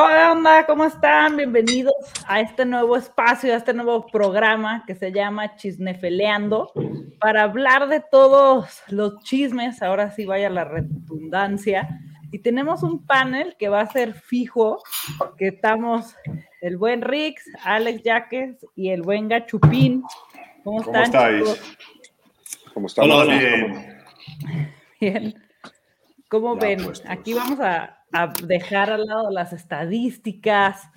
¿Cómo onda? ¿Cómo están? Bienvenidos a este nuevo espacio, a este nuevo programa que se llama Chisnefeleando, para hablar de todos los chismes, ahora sí vaya la redundancia. Y tenemos un panel que va a ser fijo, que estamos el buen Rix, Alex Yaques y el buen Gachupín. ¿Cómo, ¿Cómo están? estáis? chicos? ¿Cómo estamos? Hola, Bien. Bien. ¿Cómo Ya ven? puestos. Aquí vamos a, a dejar al lado las estadísticas,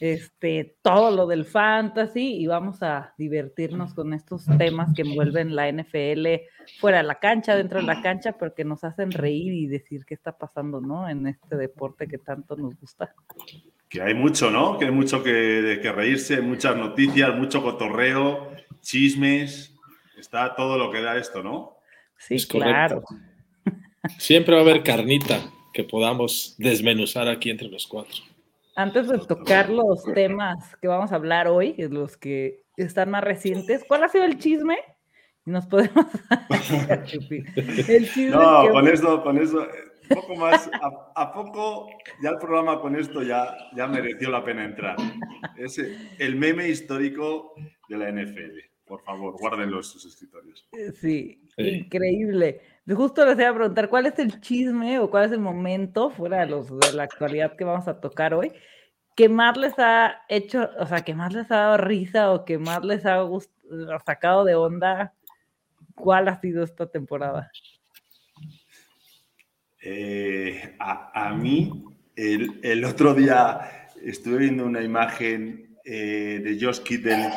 este, todo lo del fantasy y vamos a divertirnos con estos temas que envuelven la NFL fuera de la cancha, dentro de la cancha, porque nos hacen reír y decir qué está pasando, ¿no? En este deporte que tanto nos gusta. Que hay mucho, ¿no? Que hay mucho que, de que reírse, muchas noticias, mucho cotorreo, chismes. Está todo lo que da esto, ¿no? Sí, Es claro. Siempre va a haber carnita que podamos desmenuzar aquí entre los cuatro. Antes de tocar los temas que vamos a hablar hoy, los que están más recientes, ¿cuál ha sido el chisme? Y nos podemos. el chisme No, que- con esto, con eso, eh, poco más. A, a poco, ya el programa con esto ya, ya mereció la pena entrar. Es el meme histórico de la NFL. Por favor, guárdenlo en sus escritorios. Sí, Sí. increíble. Justo les iba a preguntar, ¿cuál es el chisme o cuál es el momento, fuera de los de la actualidad que vamos a tocar hoy, que más les ha hecho, o sea, que más les ha dado risa o que más les ha gust- sacado de onda? ¿Cuál ha sido esta temporada? Eh, a, mí, el, el otro día estuve viendo una imagen eh, de Josh Kittle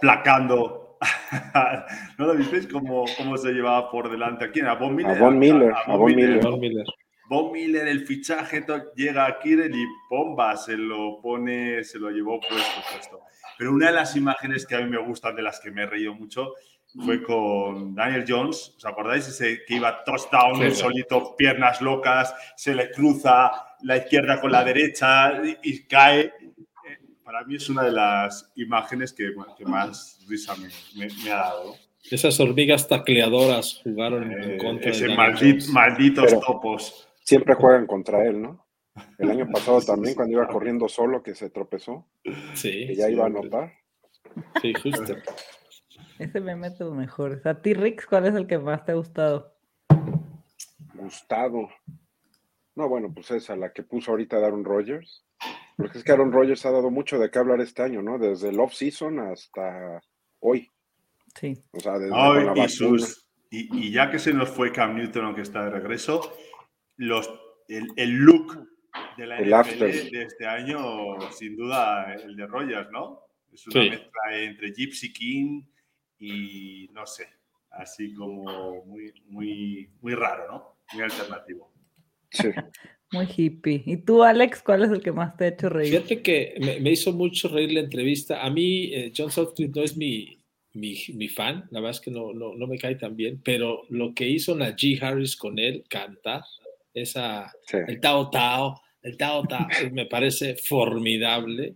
placando. ¿No lo visteis? ¿Cómo, cómo se llevaba por delante? ¿A quién? ¿A Von Miller? A Von Miller, a Von Miller. Von Miller. Von Miller, el fichaje, llega a Kittle y bomba, se lo pone, se lo llevó puesto, puesto. Pero una de las imágenes que a mí me gustan, de las que me he reído mucho, fue con Daniel Jones. ¿Os acordáis? Ese que iba touchdown, Sí. solito, piernas locas, se le cruza la izquierda con la derecha y, y cae. Para mí es una de las imágenes que, que más risa me, me- me ha dado. Esas hormigas tacleadoras jugaron en Eh, contra ese de Daniel maldit- Jones. malditos Pero- topos. Siempre juegan contra él, ¿no? El año pasado también, cuando iba corriendo solo, que se tropezó, Sí, que ya sí, iba a anotar. sí, justo. Ese me mete los mejores. A ti, Rix, ¿cuál es el que más te ha gustado? Gustado. No, bueno, pues esa, la que puso ahorita Aaron Rodgers. Porque es que Aaron Rodgers ha dado mucho de qué hablar este año, ¿no? Desde el off-season hasta hoy. Sí. O sea, desde con la y, vacuna. sus- y- y ya que se nos fue Cam Newton, aunque está de regreso, los, el, el look de la El NFL after. de este año, sin duda, el de Rogers, ¿no? Es una Sí. mezcla entre Gypsy King y no sé, así como muy, muy, muy raro, ¿no? Muy alternativo. Sí. Muy hippie. ¿Y tú, Alex, cuál es el que más te ha hecho reír? Fíjate que me, me hizo mucho reír la entrevista. A mí, eh, John Sutcliffe no es mi, mi, mi fan, la verdad es que no, no, no me cae tan bien, pero lo que hizo Najee Harris con él, cantar, esa, sí. el Tao Tao, el Tao Tao, eh, me parece formidable.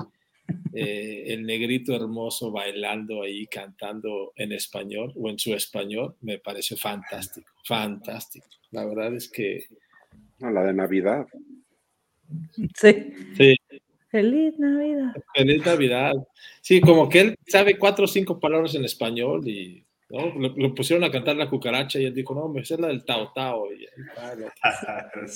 Eh, el negrito hermoso bailando ahí, cantando en español o en su español, me pareció fantástico, fantástico. La verdad es que No, la de Navidad. Sí. sí, Feliz Navidad. Feliz Navidad. Sí, como que él sabe cuatro o cinco palabras en español y ¿no? lo, lo pusieron a cantar la cucaracha y él dijo, no, esa es la del Tao Tao. Y, ah, no.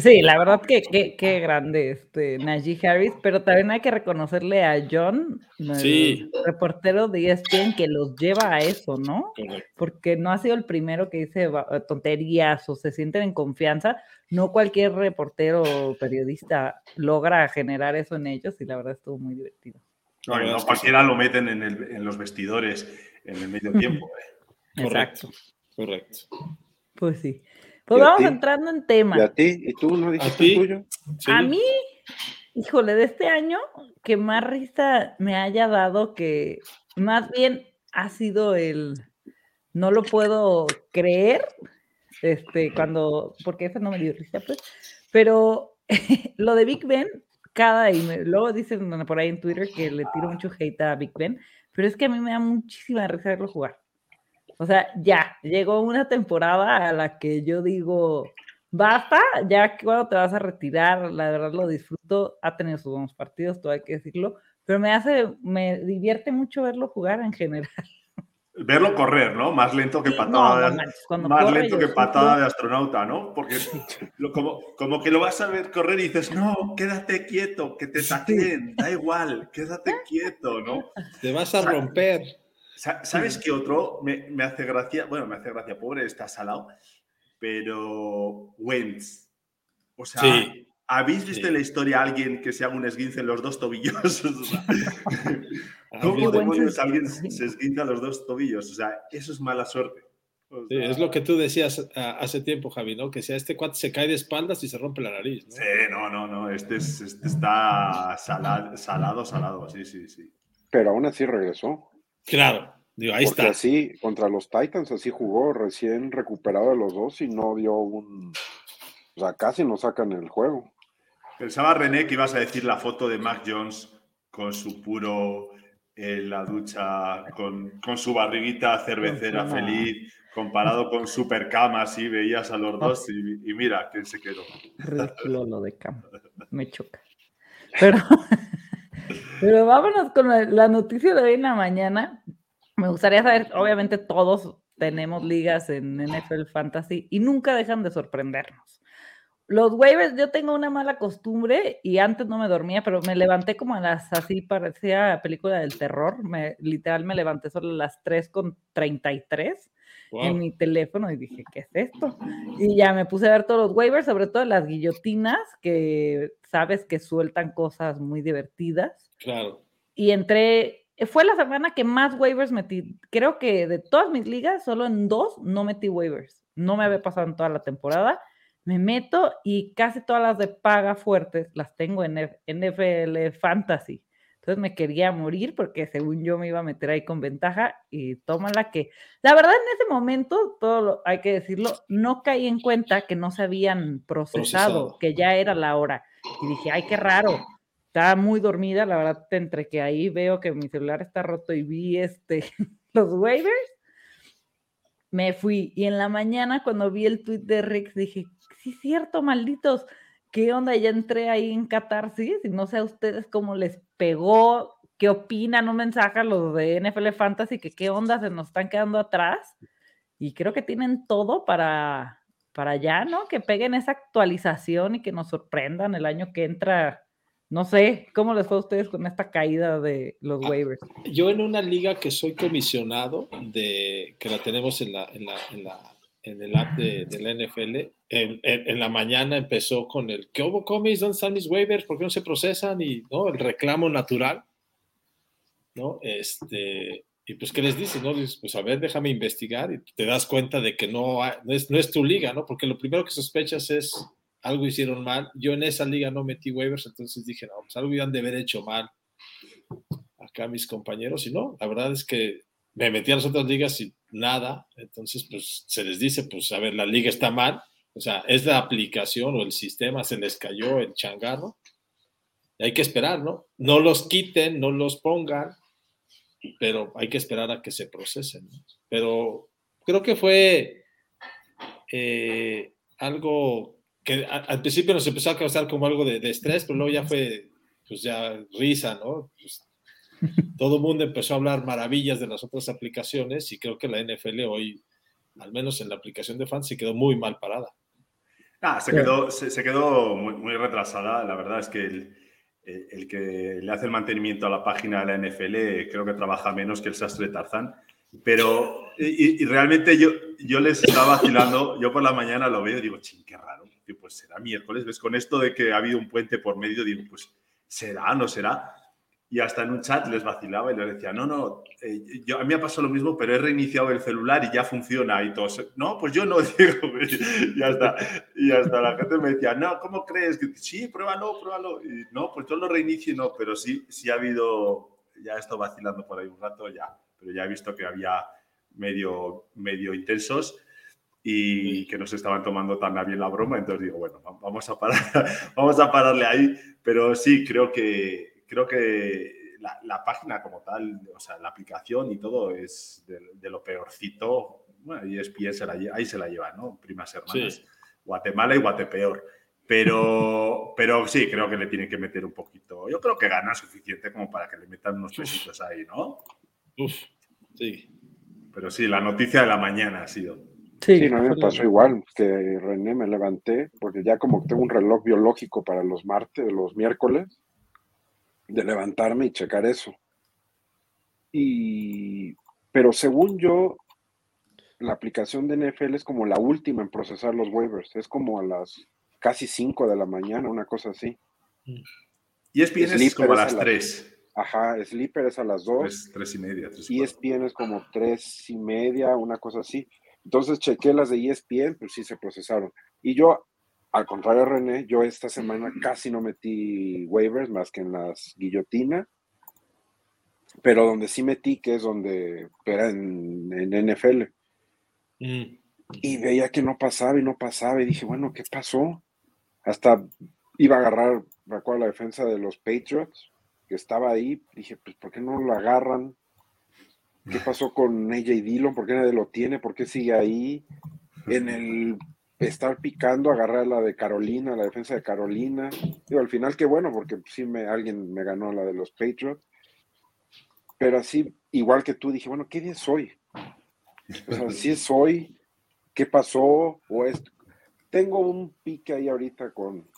Sí, la verdad que qué grande este Najee Harris, pero también hay que reconocerle a John, el Sí. reportero de ESPN, que los lleva a eso, ¿no? Correcto. Porque no ha sido el primero que dice tonterías o se sienten en confianza. No cualquier reportero o periodista logra generar eso en ellos y la verdad estuvo muy divertido. No, no cualquiera lo meten en, el- en los vestidores en el medio tiempo. ¿eh? Correcto. Correcto. Pues sí. Pues ¿Y a vamos entrando en ¿Y a tema. ti? ¿Y tú no dijiste el tuyo? Sí. A mí, híjole, de este año, que más risa me haya dado que más bien ha sido el no lo puedo creer, este, cuando, porque eso no me dio risa, pues, pero lo de Big Ben, cada, y me- luego dicen por ahí en Twitter que le tiro mucho hate a Big Ben, pero es que a mí me da muchísima risa verlo jugar. O sea, ya, llegó una temporada a la que yo digo, basta, ya cuando te vas a retirar, la verdad lo disfruto, ha tenido sus buenos partidos, todo hay que decirlo, pero me hace, me divierte mucho verlo jugar en general. Verlo correr, ¿no? Más lento que patada, de, más lento que patada de astronauta, ¿no? Porque como, como que lo vas a ver correr y dices, no, quédate quieto, que te taquen, da igual, quédate quieto, ¿no? Te vas a romper. ¿Sabes qué otro me, me, hace gracia? Bueno, me hace gracia, pobre, está salado, pero Wentz. O sea, ¿habéis visto en la historia a alguien que se haga un esguince en los dos tobillos? ¿Cómo demonios alguien se esguinza los dos tobillos? O sea, eso es mala suerte. es lo que tú decías hace tiempo, Javi, ¿no? Que si a este cuate se cae de espaldas y se rompe la nariz. ¿no? Sí, no, no, no. Este, este está salado, salado, salado, sí, sí, sí. Pero aún así regresó. Claro, digo, ahí Porque está. así, contra los Titans, así jugó recién recuperado de los dos y no dio un. O sea, casi no sacan el juego. Pensaba René que ibas a decir la foto de Mac Jones con su puro en la ducha con, con su barriguita cervecera feliz, comparado con Supercama, así veías a los ah. dos y, mira quién se quedó. Ridículo lo de cama, me choca. Pero, pero vámonos con la noticia de hoy en la mañana. Me gustaría saber, obviamente todos tenemos ligas en NFL Fantasy y nunca dejan de sorprendernos. Los waivers, yo tengo una mala costumbre y antes no me dormía, pero me levanté como a las, así parecía película del terror, me, literal me levanté solo a las 3 con 33 en mi teléfono y dije, ¿qué es esto? Y ya me puse a ver todos los waivers, sobre todo las guillotinas, que sabes que sueltan cosas muy divertidas. Claro. Y entré, fue la semana que más waivers metí. Creo que de todas mis ligas, solo en dos no metí waivers. No me había pasado en toda la temporada me meto y casi todas las de paga fuertes las tengo en NFL Fantasy. Entonces me quería morir porque según yo me iba a meter ahí con ventaja y tómala que, la verdad en ese momento, todo lo, hay que decirlo, no caí en cuenta que no se habían procesado, que ya era la hora. Y dije, ay, qué raro. Estaba muy dormida, la verdad, entre que ahí veo que mi celular está roto y vi este, los waivers, me fui. Y en la mañana cuando vi el tweet de Rick dije, sí, cierto, malditos. ¿Qué onda? Ya entré ahí en catarsis y no sé a ustedes cómo les pegó, qué opinan, un mensaje a los de NFL Fantasy, que qué onda se nos están quedando atrás. Y creo que tienen todo para, para allá, ¿no? Que peguen esa actualización y que nos sorprendan el año que entra. No sé, ¿cómo les fue a ustedes con esta caída de los ah, waivers? Yo en una liga que soy comisionado, de, que la tenemos en la, en la, en la en el app de, la NFL, en, en, la mañana empezó con el ¿qué hubo comis? ¿Dónde están mis waivers? ¿Por qué no se procesan? Y ¿no? el reclamo natural, ¿no? Este, y pues, ¿qué les dices? No? pues a ver, déjame investigar y te das cuenta de que no, no, es, no es tu liga, ¿no? Porque lo primero que sospechas es algo hicieron mal. Yo en esa liga no metí waivers, entonces dije, no, pues algo iban de haber hecho mal acá mis compañeros. Y no, la verdad es que me metí a las otras ligas y nada. Entonces, pues se les dice, pues a ver, la liga está mal. O sea, es la aplicación o el sistema, se les cayó el changarro. Y hay que esperar, ¿no? No los quiten, no los pongan, pero hay que esperar a que se procesen. Pero creo que fue eh, algo que al principio nos empezó a causar como algo de, estrés, pero luego ya fue, pues ya risa, ¿no? Pues, todo el mundo empezó a hablar maravillas de las otras aplicaciones y creo que la NFL hoy, al menos en la aplicación de fans, se quedó muy mal parada. Ah, se quedó, se, quedó muy, retrasada. La verdad es que el, el, que le hace el mantenimiento a la página de la NFL creo que trabaja menos que el sastre Tarzán. Pero, y, realmente yo, yo les estaba vacilando, yo por la mañana lo veo y digo, ching, qué raro. Y pues será miércoles, ¿ves? Con esto de que ha habido un puente por medio, digo, pues será, no será y hasta en un chat les vacilaba y les decía, no, no, eh, yo, a mí me ha pasado lo mismo, pero he reiniciado el celular y ya funciona y todo. No, pues yo no digo, y hasta, y hasta la gente me decía, no, ¿cómo crees? Sí, pruébalo, pruébalo. Y no, pues yo lo reinicio, no, pero sí, sí ha habido, ya he estado vacilando por ahí un rato, ya, pero ya he visto que había medio, medio intensos y que no se estaban tomando tan bien la broma, entonces digo, bueno, vamos a, parar, vamos a pararle ahí, pero sí, creo que creo que la, página como tal, o sea, la aplicación y todo es de, lo peorcito. Bueno, y es se la, ahí se la lleva, ¿no? Primas hermanas. Guatemala y Guatepeor. Pero, pero sí, creo que le tiene que meter un poquito. Yo creo que gana suficiente como para que le metan unos pesitos ahí, ¿no? Uf, sí. Pero sí, la noticia de la mañana ha sido. Sí, no, me pasó igual, que René me levanté, porque ya como tengo un reloj biológico para los martes, los miércoles, de levantarme y checar eso. Y, pero según yo, la aplicación de NFL es como la última en procesar los waivers, es como a las casi 5 de la mañana, una cosa así. Y es es como a las 3. Ajá, Sleeper es a las 2. 3, y media. 3 y ESPN es como 3 y media, una cosa así. Entonces chequé las de ESPN, pues sí se procesaron. Y yo, al contrario René, yo esta semana casi no metí waivers más que en las guillotinas. Pero donde sí metí, que es donde era en, NFL. Mm. Y veía que no pasaba y no pasaba. Y dije, bueno, ¿qué pasó? Hasta iba a agarrar, recuerdo la defensa de los Patriots, que estaba ahí. Dije, pues, ¿por qué no lo agarran? ¿Qué pasó con AJ Dillon? ¿Por qué nadie lo tiene? ¿Por qué sigue ahí? En el estar picando, agarrar la de Carolina, la defensa de Carolina. Digo, al final qué bueno, porque sí me, alguien me ganó la de los Patriots. Pero así, igual que tú, dije, bueno, ¿qué día es hoy? O sea, si es hoy, ¿qué pasó? O es... Tengo un pique ahí ahorita con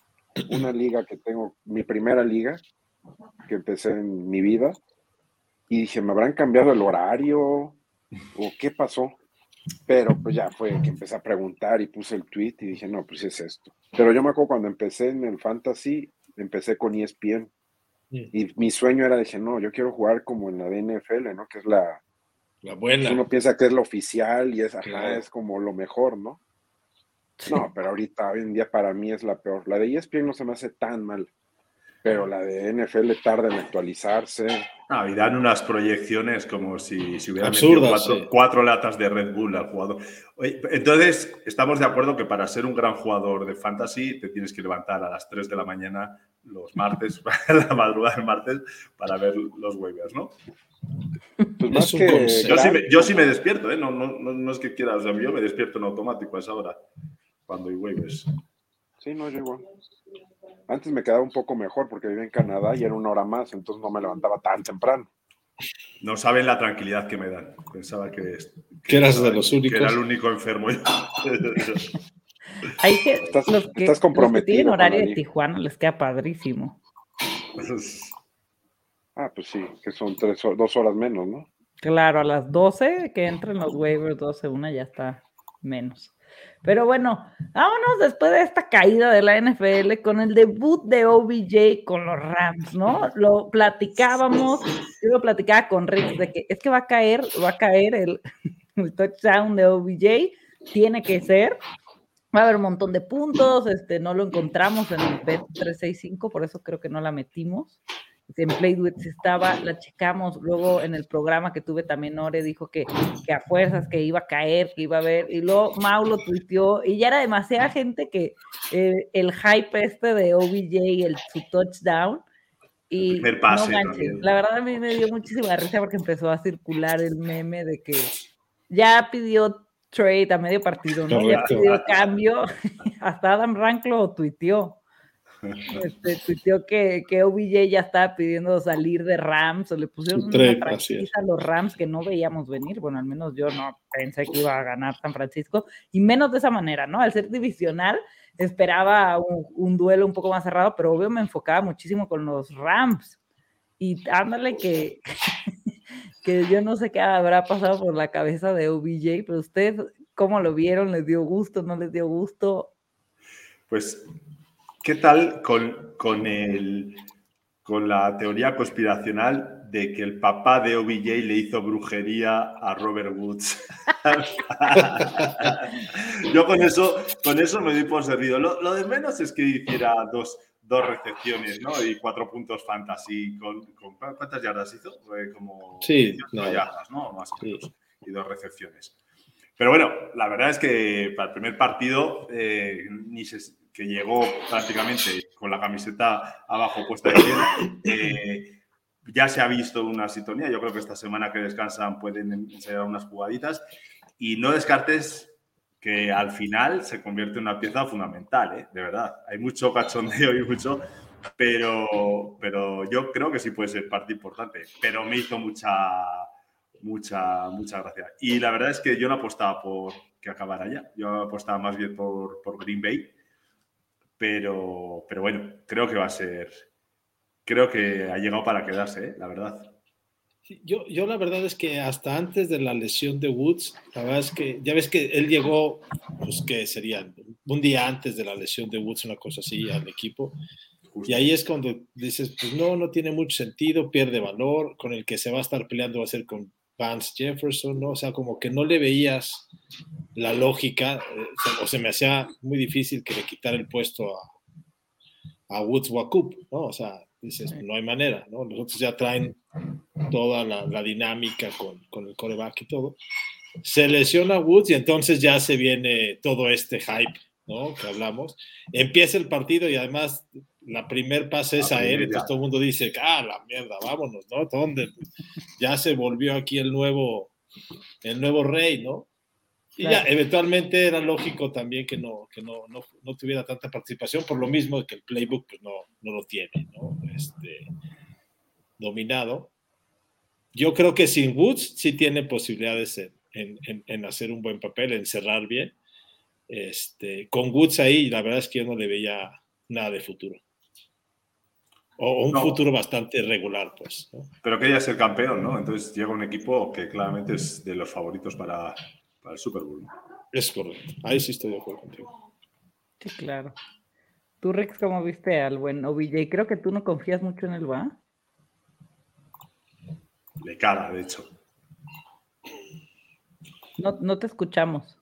una liga que tengo, mi primera liga, que empecé en mi vida, y dije, ¿me habrán cambiado el horario? ¿O qué pasó? Pero pues ya fue que empecé a preguntar y puse el tweet y dije, no, pues es esto. Pero yo me acuerdo cuando empecé en el Fantasy, empecé con ESPN. Y mi sueño era, dije, no, yo quiero jugar como en la NFL, ¿no? Que es la... La buena. Uno piensa que es lo oficial y es, ajá, es como lo mejor, ¿no? No, pero ahorita, hoy en día para mí es la peor. La de ESPN no se me hace tan mal pero la de NFL tarda en actualizarse. Ah, y dan unas proyecciones como si, si hubieran metido cuatro, latas de Red Bull al jugador. entonces, estamos de acuerdo que para ser un gran jugador de fantasy te tienes que levantar a las 3 de la mañana los martes, la madrugada del martes, para ver los waivers, ¿no? Pues más que yo, sí me, yo, sí me, despierto, ¿eh? no, no, no, es que quiera, o sea, yo me despierto en automático a esa hora, cuando hay waivers. Sí, no, yo igual. Antes me quedaba un poco mejor porque vivía en Canadá y era una hora más, entonces no me levantaba tan temprano. No saben la tranquilidad que me dan. Pensaba que, que, eras de los únicos. Que era el único enfermo. Hay que, estás, los que, estás comprometido. tienen horario de Tijuana les queda padrísimo. ah, pues sí, que son tres, dos horas menos, ¿no? Claro, a las 12 que entren los waivers, 12, una ya está menos. Pero bueno, vámonos después de esta caída de la NFL con el debut de OBJ con los Rams, ¿no? Lo platicábamos, yo lo platicaba con Rick de que es que va a caer, va a caer el, touchdown de OBJ, tiene que ser, va a haber un montón de puntos, este, no lo encontramos en el bet 365, por eso creo que no la metimos en Playduet estaba, la checamos, luego en el programa que tuve también Ore dijo que, que a fuerzas que iba a caer, que iba a ver, y luego Mau lo tuiteó, y ya era demasiada gente que eh, el hype este de OBJ, el, su touchdown, y la verdad a mí me dio muchísima risa porque empezó a circular el meme de que ya pidió trade a medio partido, ¿no? Ya pidió cambio, hasta Adam Rank lo tuiteó. Este, tuiteó que, que OBJ ya estaba pidiendo salir de Rams, o le pusieron una franquicia a los Rams que no veíamos venir. Bueno, al menos yo no pensé que iba a ganar San Francisco, y menos de esa manera, ¿no? Al ser divisional, esperaba un, duelo un poco más cerrado, pero obvio me enfocaba muchísimo con los Rams. Y ándale que, que yo no sé qué habrá pasado por la cabeza de OBJ, pero ustedes, ¿cómo lo vieron? ¿Les dio gusto? ¿No les dio gusto? Pues ¿Qué tal con, con, el, con la teoría conspiracional de que el papá de OBJ le hizo brujería a Robert Woods? Yo con eso, con eso me di por servido. Lo, de menos es que hiciera dos, dos recepciones, ¿no? Y cuatro puntos fantasy. Con, ¿Cuántas yardas hizo? Como sí, no, yardas, ¿no? Más o menos. Y dos recepciones. Pero bueno, la verdad es que para el primer partido eh, ni se, que llegó prácticamente con la camiseta abajo puesta de pie. Eh, ya se ha visto una sintonía. Yo creo que esta semana que descansan pueden ensayar unas jugaditas. Y no descartes que al final se convierte en una pieza fundamental, ¿eh? de verdad. Hay mucho cachondeo y mucho, pero, pero yo creo que sí puede ser parte importante. Pero me hizo mucha, mucha, mucha gracia. Y la verdad es que yo no apostaba por que acabara ya. Yo apostaba más bien por, por Green Bay. Pero, pero bueno, creo que va a ser. Creo que ha llegado para quedarse, ¿eh? la verdad. Yo, yo la verdad es que hasta antes de la lesión de Woods, la verdad es que ya ves que él llegó, pues que sería un día antes de la lesión de Woods, una cosa así, al equipo. Y ahí es cuando dices, pues no, no tiene mucho sentido, pierde valor, con el que se va a estar peleando va a ser con Vance Jefferson, ¿no? O sea, como que no le veías la lógica, eh, o se me hacía muy difícil que le quitara el puesto a, a Woods Wakup, ¿no? O sea, dices, no hay manera, ¿no? Los otros ya traen toda la, dinámica con, el coreback y todo. Se lesiona Woods y entonces ya se viene todo este hype, ¿no? Que hablamos. Empieza el partido y además la primer pase es a él, entonces todo el mundo dice, ah, la mierda, vámonos, ¿no? ¿Dónde? Ya se volvió aquí el nuevo, el nuevo rey, ¿no? Y ya, eventualmente era lógico también que no, que no, no, no, tuviera tanta participación, por lo mismo que el playbook pues, no, no lo tiene, ¿no? Este, dominado. Yo creo que sin Woods sí tiene posibilidades en, en, en, hacer un buen papel, en cerrar bien. Este, con Woods ahí, la verdad es que yo no le veía nada de futuro. O, un futuro bastante regular, pues. Pero quería ser campeón, ¿no? Entonces llega un equipo que claramente es de los favoritos para, para el Super Bowl. Es correcto. Ahí sí estoy de acuerdo contigo. Sí, claro. Tú, Rex, ¿cómo viste al buen OBJ? Creo que tú no confías mucho en él, ¿va? Le cara, de hecho. No, no te escuchamos.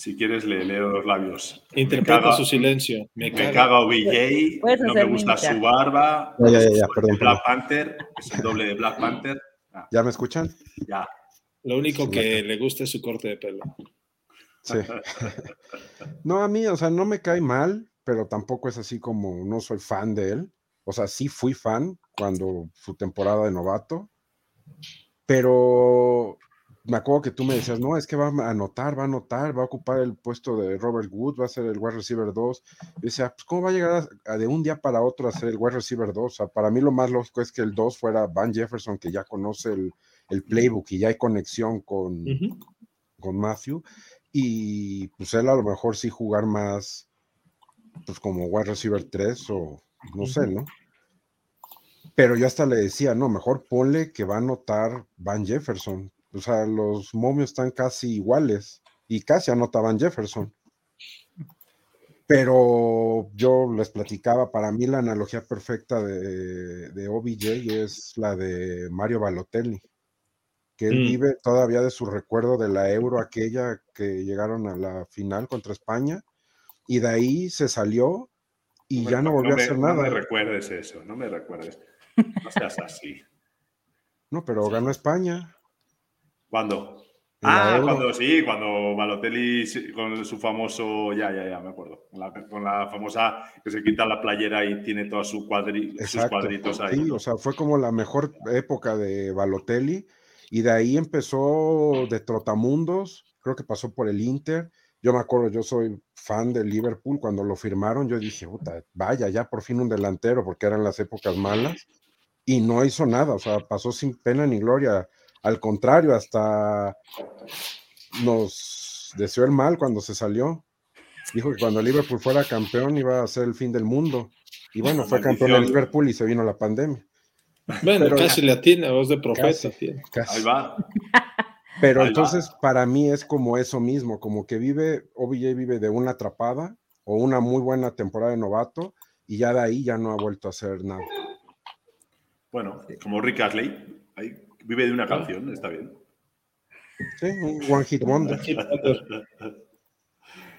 Si quieres, le leo los labios. Interpreta su silencio. Me, caga, OBJ, no me gusta su barba. Ya, ya, ya, perdón, Black Panther, es el doble de Black Panther. Ah. ¿Ya me escuchan? Ya. Lo único que le gusta es su corte de pelo. Sí. no, a mí, o sea, no me cae mal, pero tampoco es así como no soy fan de él. O sea, sí fui fan cuando su temporada de novato, pero me acuerdo que tú me decías, no, es que va a anotar, va a anotar, va a ocupar el puesto de Robert Wood, va a ser el wide receiver 2. Y decía, pues, ¿cómo va a llegar de un día para otro a ser el wide receiver 2? O sea, para mí lo más lógico es que el 2 fuera Van Jefferson, que ya conoce el, playbook y ya hay conexión con, con Matthew. Y pues él a lo mejor sí jugar más, pues como wide receiver 3 o no sé, ¿no? Pero yo hasta le decía, no, mejor ponle que va a anotar Van Jefferson. O sea, los momios están casi iguales y casi anotaban Jefferson. Pero yo les platicaba, para mí la analogía perfecta de, de OBJ es la de Mario Balotelli, que él mm. vive todavía de su recuerdo de la Euro, aquella que llegaron a la final contra España, y de ahí se salió y ya no volvió a hacer nada. No me recuerdes eso, no me recuerdes. No seas así. No, pero ganó España. ¿Cuándo? Ah, cuando sí, cuando Balotelli con su famoso, ya, ya, ya, me acuerdo, con la, famosa que se quita la playera y tiene todos su cuadri, sus cuadritos ahí. Sí, o sea, fue como la mejor época de Balotelli y de ahí empezó de Trotamundos, creo que pasó por el Inter. Yo me acuerdo, yo soy fan del Liverpool, cuando lo firmaron yo dije, puta, vaya, ya por fin un delantero, porque eran las épocas malas, y no hizo nada, o sea, pasó sin pena ni gloria al contrario, hasta nos deseó el mal cuando se salió. Dijo que cuando Liverpool fuera campeón iba a ser el fin del mundo. Y bueno, fue campeón de Liverpool y se vino la pandemia. Bueno, casi le atina, voz de profeta. Ahí va. Pero entonces para mí es como eso mismo, como que vive, OBJ vive de una atrapada o una muy buena temporada de novato y ya de ahí ya no ha vuelto a hacer nada. Bueno, como Rick Astley, ahí Vive de una canción, está bien. Sí, un One Hit Wonder.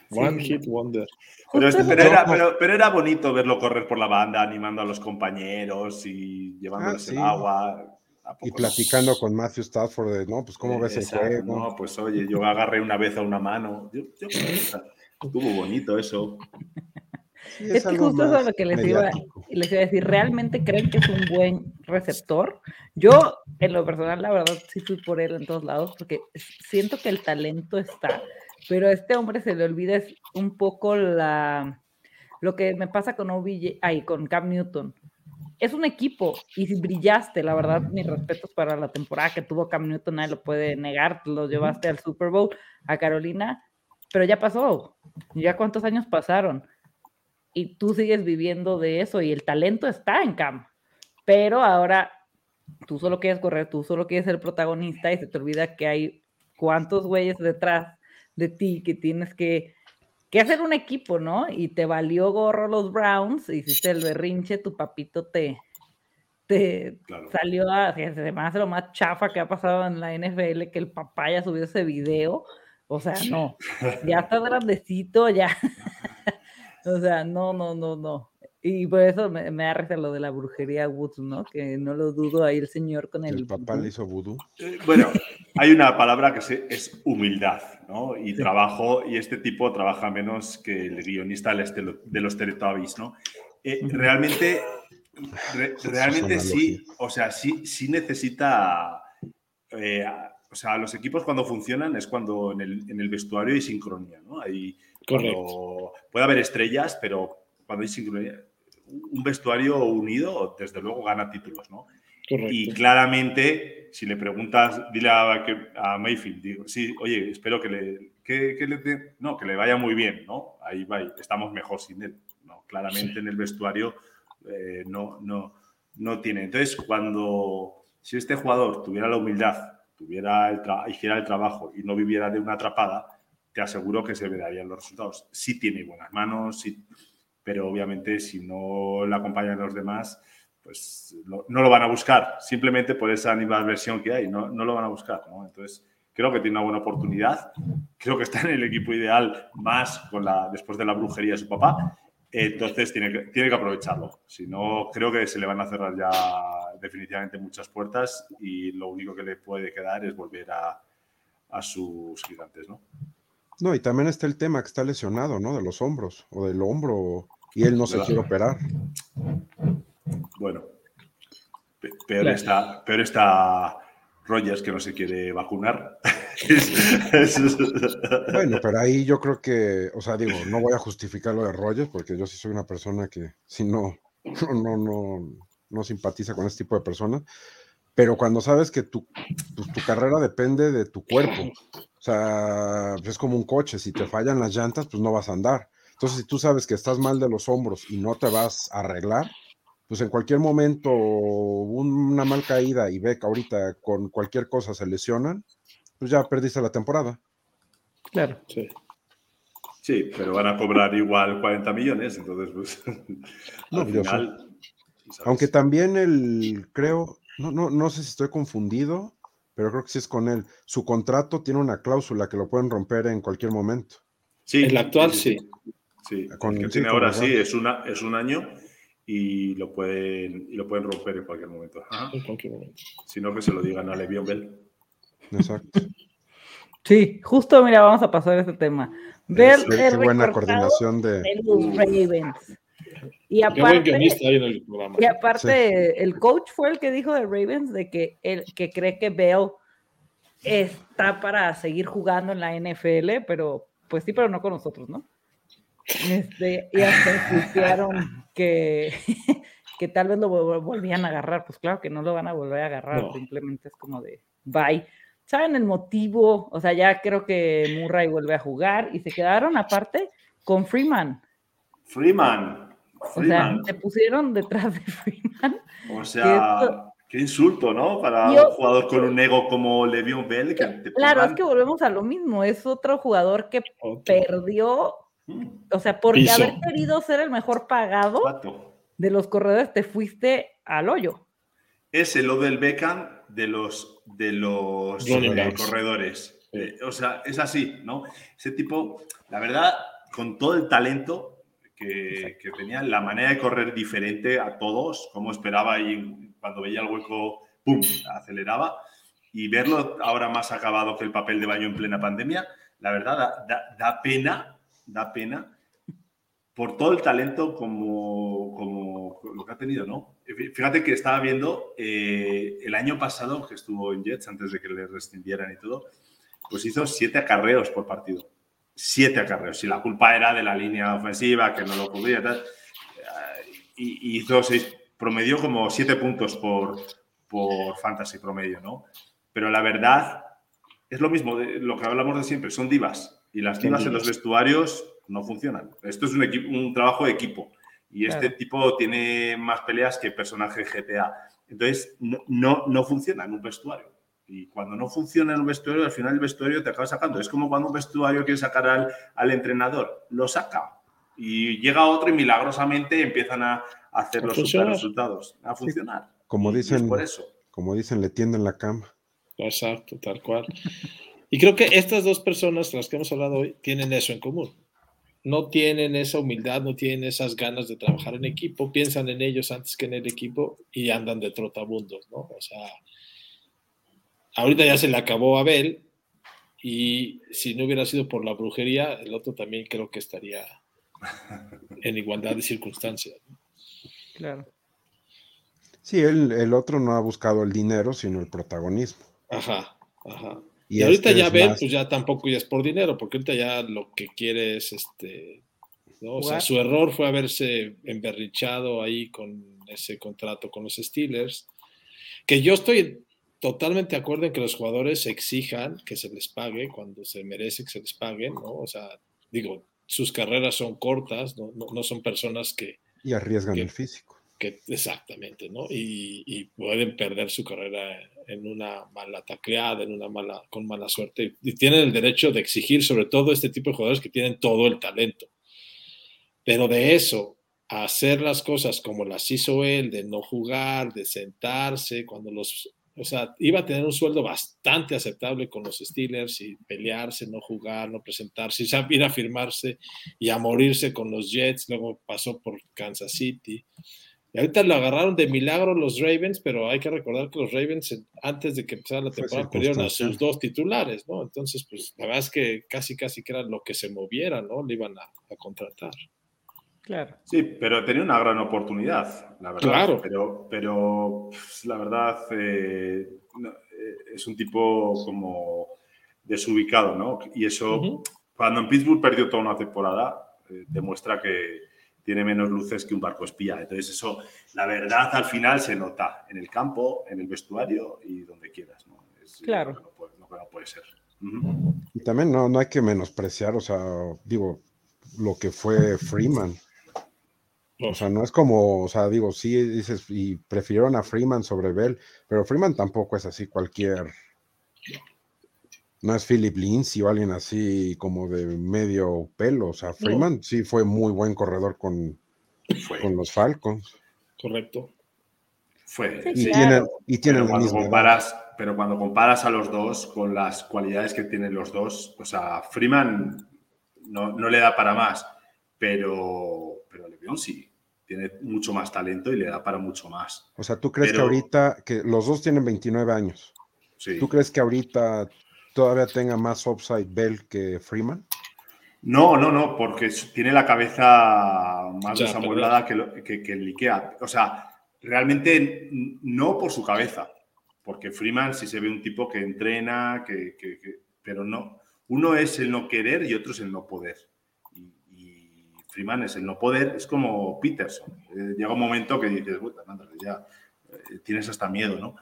One Hit Wonder. Pero, era, pero, era, bonito verlo correr por la banda, animando a los compañeros y llevándoles ah, el agua. Y platicando con Matthew Stafford de, no, pues cómo ves el juego. No, pues oye, yo agarré una vez a una mano. Yo, estuvo bonito eso. Sí, Es que justo eso es lo que les iba, les iba a decir. ¿Realmente creen que es un buen receptor? Yo, en lo personal, la verdad, sí fui por él en todos lados porque siento que el talento está, pero a este hombre se le olvida es un poco la lo que me pasa con OBJ, ay, con Cam Newton. Es un equipo y si brillaste, la verdad, mis respetos para la temporada que tuvo Cam Newton, nadie lo puede negar, lo llevaste al Super Bowl, a Carolina, pero ya pasó. ¿Ya cuántos años pasaron? Y tú sigues viviendo de eso y el talento está en Cam. Pero ahora tú solo quieres correr, tú solo quieres ser protagonista y se te olvida que hay cuántos güeyes detrás de ti que tienes que, que hacer un equipo, ¿no? Y te valió gorro los Browns, hiciste el berrinche, tu papito te, te Claro. salió a, hace lo más chafa que ha pasado en la NFL que el papá haya subido ese video. O sea, no, ya está grandecito, ya. o sea, no, no, no, no. Y por eso me, me lo de la brujería Woods, ¿no? Que no lo dudo ahí el señor con el. El papá le hizo vudú. Eh, Bueno, hay una palabra que se- es humildad, ¿no? Y trabajo, y este tipo trabaja menos que el guionista de los Teletubbies, ¿no? Eh, realmente, re- realmente sí, o sea, sí, sí necesita, eh, o sea, los equipos cuando funcionan es cuando en el, en el vestuario hay sincronía, ¿no? Hay, Correcto. puede haber estrellas, pero cuando hay un vestuario unido, desde luego gana títulos, ¿no? Correcto. Y claramente, si le preguntas, dile a, a Mayfield, digo, sí, oye, espero que le, que, que le no, que le vaya muy bien, ¿no? Ahí va, estamos mejor sin él, ¿no? Claramente Sí. en el vestuario eh, no, no, no tiene. Entonces, cuando, si este jugador tuviera la humildad, tuviera el hiciera el trabajo y no viviera de una atrapada, te aseguro que se verían los resultados. Sí tiene buenas manos, sí, pero obviamente si no le acompañan los demás, pues no lo van a buscar, simplemente por esa versión que hay, no, no lo van a buscar. Entonces, creo que tiene una buena oportunidad, creo que está en el equipo ideal más la, después de la brujería de su papá, entonces tiene que, tiene que aprovecharlo. Si no, creo que se le van a cerrar ya definitivamente muchas puertas y lo único que le puede quedar es volver a, a sus gigantes. ¿no? No, y también está el tema que está lesionado, ¿no? De los hombros o del hombro y él no se Claro. quiere operar. Bueno, pe- peor, Claro. está, peor está Rogers que no se quiere vacunar. Bueno, pero ahí yo creo que, o sea, digo, no voy a justificar lo de Rogers porque yo sí soy una persona que si no, no, no, no simpatiza con este tipo de personas. Pero cuando sabes que tu, pues, tu carrera depende de tu cuerpo, o sea, es como un coche, si te fallan las llantas, pues no vas a andar. Entonces, si tú sabes que estás mal de los hombros y no te vas a arreglar, pues en cualquier momento una mal caída y ve que ahorita con cualquier cosa se lesionan, pues ya perdiste la temporada. Claro. Sí. Sí, pero van a cobrar igual 40 millones, entonces, pues, No, al final... Aunque también el, creo, no, no, no sé si estoy confundido, pero creo que sí es con él. Su contrato tiene una cláusula que lo pueden romper en cualquier momento. Sí, El actual sí. Sí, Con- el que tiene ahora sí, es, una, es un año y lo, pueden, y lo pueden romper en cualquier momento. Ajá. En cualquier momento. Si no, que se lo digan a Le'Veon Bell. Exacto. Sí, justo, mira, vamos a pasar a ese tema. Ver Eso, Qué, qué el buena coordinación de. de los Ravens. Y Qué buen aparte, guionista hay en el programa. y aparte el coach fue el que dijo de Ravens de que, él, que cree que Bell está para seguir jugando en la NFL, pero pues sí, pero no con nosotros, ¿no? Este, y hasta tuitearon que, que tal vez lo vol- volvían a agarrar. Pues claro que no lo van a volver a agarrar, No. simplemente es como de bye. ¿Saben el motivo? O sea, ya creo que Murray vuelve a jugar y se quedaron aparte con Freeman. Freeman. O sea, Freeman. se pusieron detrás de Freeman. O sea, qué insulto, ¿no? Para Yo- un jugador con un ego como Le'Veon Bell. Que te Claro, es pongan- que volvemos a lo mismo. Es otro jugador que Otro. perdió, Mm, o sea, porque Piso. haber querido ser el mejor pagado vato. de los corredores, te fuiste al hoyo. Es el Odell Beckham de los, de los eh, corredores. Sí. Eh, o sea, es así, ¿no? Ese tipo, la verdad, con todo el talento que, que tenía, la manera de correr diferente a todos, como esperaba y cuando veía el hueco, ¡pum!, aceleraba. Y verlo ahora más acabado que el papel de baño en plena pandemia, la verdad, da, da- da pena, da pena por todo el talento como, como lo que ha tenido, ¿no? Fíjate que estaba viendo eh, el año pasado que estuvo en Jets antes de que le rescindieran y todo, pues hizo siete acarreos por partido. Siete acarreos. Y la culpa era de la línea ofensiva, que no lo cubría y tal. Eh, y, hizo seis, promedió como siete puntos por, por fantasy promedio, ¿no? Pero la verdad es lo mismo, de lo que hablamos de siempre, son divas. Y las divas en los vestuarios no funcionan. Esto es un, un trabajo de equipo. Y este tipo tiene más peleas que personaje GTA. Entonces, no, no, no funciona en un vestuario. Y cuando no funciona en un vestuario, al final el vestuario te acaba sacando. Es como cuando un vestuario quiere sacar al, al entrenador, lo saca. Y llega otro y milagrosamente empiezan a, hacer los resultados, a funcionar. como dicen, por eso. como dicen, le tienden la cama. Exacto, tal cual. Y creo que estas dos personas, las que hemos hablado hoy, tienen eso en común no tienen esa humildad, no tienen esas ganas de trabajar en equipo, piensan en ellos antes que en el equipo y andan de trotabundos, ¿no? O sea, ahorita ya se le acabó a Abel y si no hubiera sido por la brujería, el otro también creo que estaría en igualdad de circunstancias. Claro. Sí, el, el otro no ha buscado el dinero, sino el protagonismo. Ajá, ajá. Y, ahorita este ya ven, pues ya tampoco ya es por dinero, porque ahorita ya lo que quiere es este, ¿no? O sea, su error fue haberse emberrichado ahí con ese contrato con los Steelers, que yo estoy totalmente de acuerdo en que los jugadores exijan que se les pague cuando se merece que se les pague, ¿no? O sea, digo, sus carreras son cortas, no, no, son personas que... Y arriesgan el físico. Que, exactamente, ¿no? Y, y, pueden perder su carrera en una mala tacleada, en una mala, con mala suerte, y tienen el derecho de exigir sobre todo este tipo de jugadores que tienen todo el talento. Pero de eso, a hacer las cosas como las hizo él, de no jugar, de sentarse, cuando los, o sea, iba a tener un sueldo bastante aceptable con los Steelers y pelearse, no jugar, no presentarse, y ir a firmarse y a morirse con los Jets, luego pasó por Kansas City. Y ahorita lo agarraron de milagro los Ravens, pero hay que recordar que los Ravens, antes de que empezara la temporada, perdieron a sus dos titulares, ¿no? Entonces, pues la verdad es que casi, casi que era lo que se moviera, ¿no? Le iban a, contratar. Claro. Sí, pero tenía una gran oportunidad, la verdad. Claro. Pero, pero la verdad, eh, eh, es un tipo como desubicado, ¿no? Y eso, cuando en Pittsburgh perdió toda una temporada, eh, demuestra que tiene menos luces que un barco espía. Entonces eso, la verdad, al final se nota en el campo, en el vestuario y donde quieras. ¿no? Es claro. No puede, ser. Y también no, no hay que menospreciar, o sea, digo, lo que fue Freeman. O sea, no es como, o sea, digo, sí dices, y prefirieron a Freeman sobre Bell, pero Freeman tampoco es así cualquier no es Philip Lindsay o alguien así como de medio pelo. O sea, Freeman sí fue muy buen corredor con, con los Falcons. Correcto. Fue. y, tienen, y tienen pero, cuando comparas, pero cuando comparas a los dos con las cualidades que tienen los dos, o sea, Freeman no, no le da para más, pero, pero Levión sí. Tiene mucho más talento y le da para mucho más. O sea, ¿tú crees que ahorita, que los dos tienen 29 años? Sí. ¿Tú crees que ahorita todavía tenga más upside Bell que Freeman? No, no, no, porque tiene la cabeza más desamueblada que, que, que, el Ikea. O sea, realmente no por su cabeza, porque Freeman sí se ve un tipo que entrena, que, pero no. Uno es el no querer y otro es el no poder. Freeman es el no poder, es como Peterson. Eh, llega un momento que dices, bueno, ya eh, tienes hasta miedo, ¿no?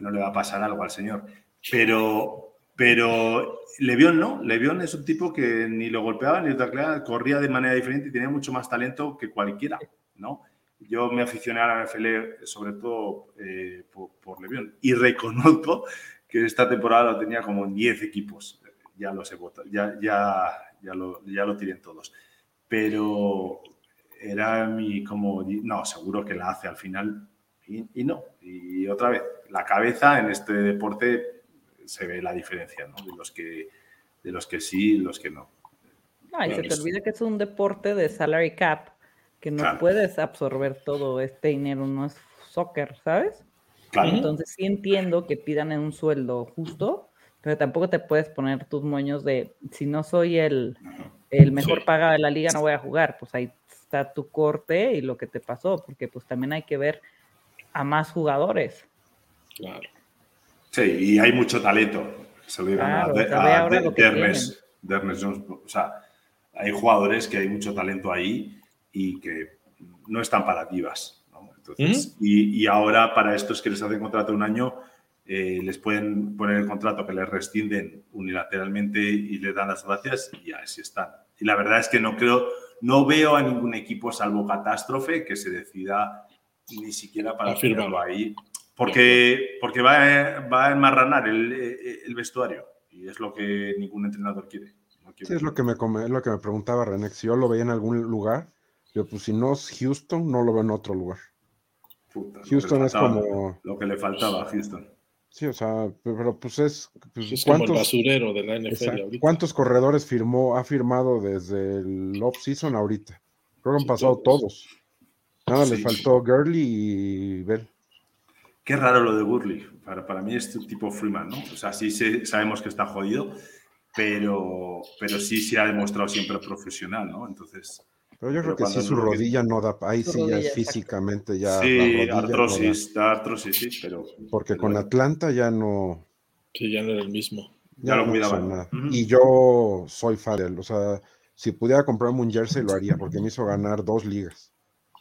no le va a pasar algo al señor. Pero, pero Levión no, Levión es un tipo que ni lo golpeaba ni lo tacleaba, corría de manera diferente y tenía mucho más talento que cualquiera, ¿no? Yo me aficioné a la NFL sobre todo eh, por, por Levión y reconozco que esta temporada lo tenía como en 10 equipos, ya lo sé, ya, ya, ya, lo, ya lo tienen todos, pero era mi como, no, seguro que la hace al final y, y no, y otra vez, la cabeza en este deporte se ve la diferencia, ¿no? De los que, de los que sí y los que no. No, y se te olvida que es un deporte de salary cap, que no puedes absorber todo este dinero, no es soccer, ¿sabes? Claro. Entonces sí entiendo que pidan en un sueldo justo, pero tampoco te puedes poner tus moños de, si no soy el, el mejor pagado de la liga, no voy a jugar. Pues hay está tu corte y lo que te pasó, porque pues también hay que ver a más jugadores. Claro. Sí, y hay mucho talento. Se lo dirán Claro, a, a ahora De- lo que Dernes- Dernes Jones. O sea, hay jugadores que hay mucho talento ahí y que no están para divas. ¿no? Entonces, y, y ahora para estos que les hacen contrato un año, eh, les pueden poner el contrato que les rescinden unilateralmente y les dan las gracias y así están. Y la verdad es que no creo, no veo a ningún equipo salvo catástrofe que se decida ni siquiera para A firmarlo. ahí. Porque, porque va, a, va a enmarranar el, el vestuario y es lo que ningún entrenador quiere. No quiere. Sí, es lo que me, lo que me preguntaba René, si yo lo veía en algún lugar, yo pues si no es Houston, no lo veo en otro lugar. Puta, Houston le es faltaba, como, Lo que le faltaba a Houston. Sí, o sea, pero pues es, pues, Es como el ¿cuántos, basurero de la NFL exacto, ahorita. ¿cuántos corredores firmó, ha firmado desde el off-season ahorita? Creo que han Sí, pasado todos. todos. Nada, les Sí. faltó Gurley y Bell. Qué raro lo de Burley. Para, para mí es tipo Freeman, ¿no? O sea, sí se- sabemos que está jodido, pero, pero sí se ha demostrado siempre profesional, ¿no? Entonces, Pero yo Pero creo que sí su no- rodilla no da, ahí Su sí ya es físicamente ya la sí, rodilla no da. artrosis, da artrosis, sí, pero. porque pero con Atlanta ya no, Sí, ya no era el mismo. Ya lo no cuidaban. nada. Y yo soy él, o sea, si pudiera comprarme un jersey lo haría porque me hizo ganar dos ligas.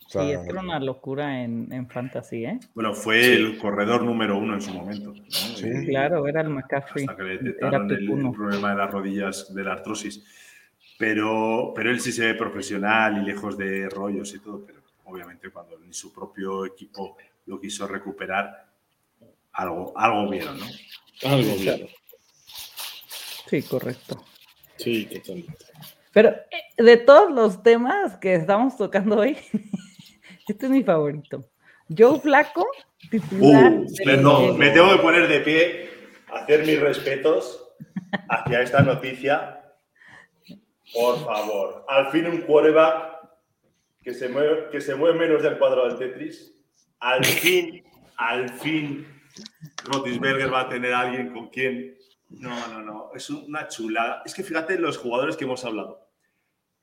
O sea, Sí, es que era una locura en, en fantasy, ¿eh? Bueno, fue el corredor número uno en su momento. ¿no? Sí. Claro, era el McCaffrey. hasta que le Era detectaron el, problema de las rodillas, de la artrosis. Pero, pero él sí se ve profesional y lejos de rollos y todo, pero obviamente cuando ni su propio equipo lo quiso recuperar, algo, algo vieron, ¿no? Algo bien. Sí, correcto. Sí, totalmente. Pero eh, de todos los temas que estamos tocando hoy, este es mi favorito. Joe Flaco, titular. Uh, perdón, me tengo que poner de pie, hacer mis respetos hacia esta noticia. Por favor, al fin un quarterback que se mueve, que se mueve menos del cuadrado del Tetris. Al fin, al fin, Rotisberger va a tener a alguien con quien. No, no, no, es una chulada. Es que fíjate los jugadores que hemos hablado.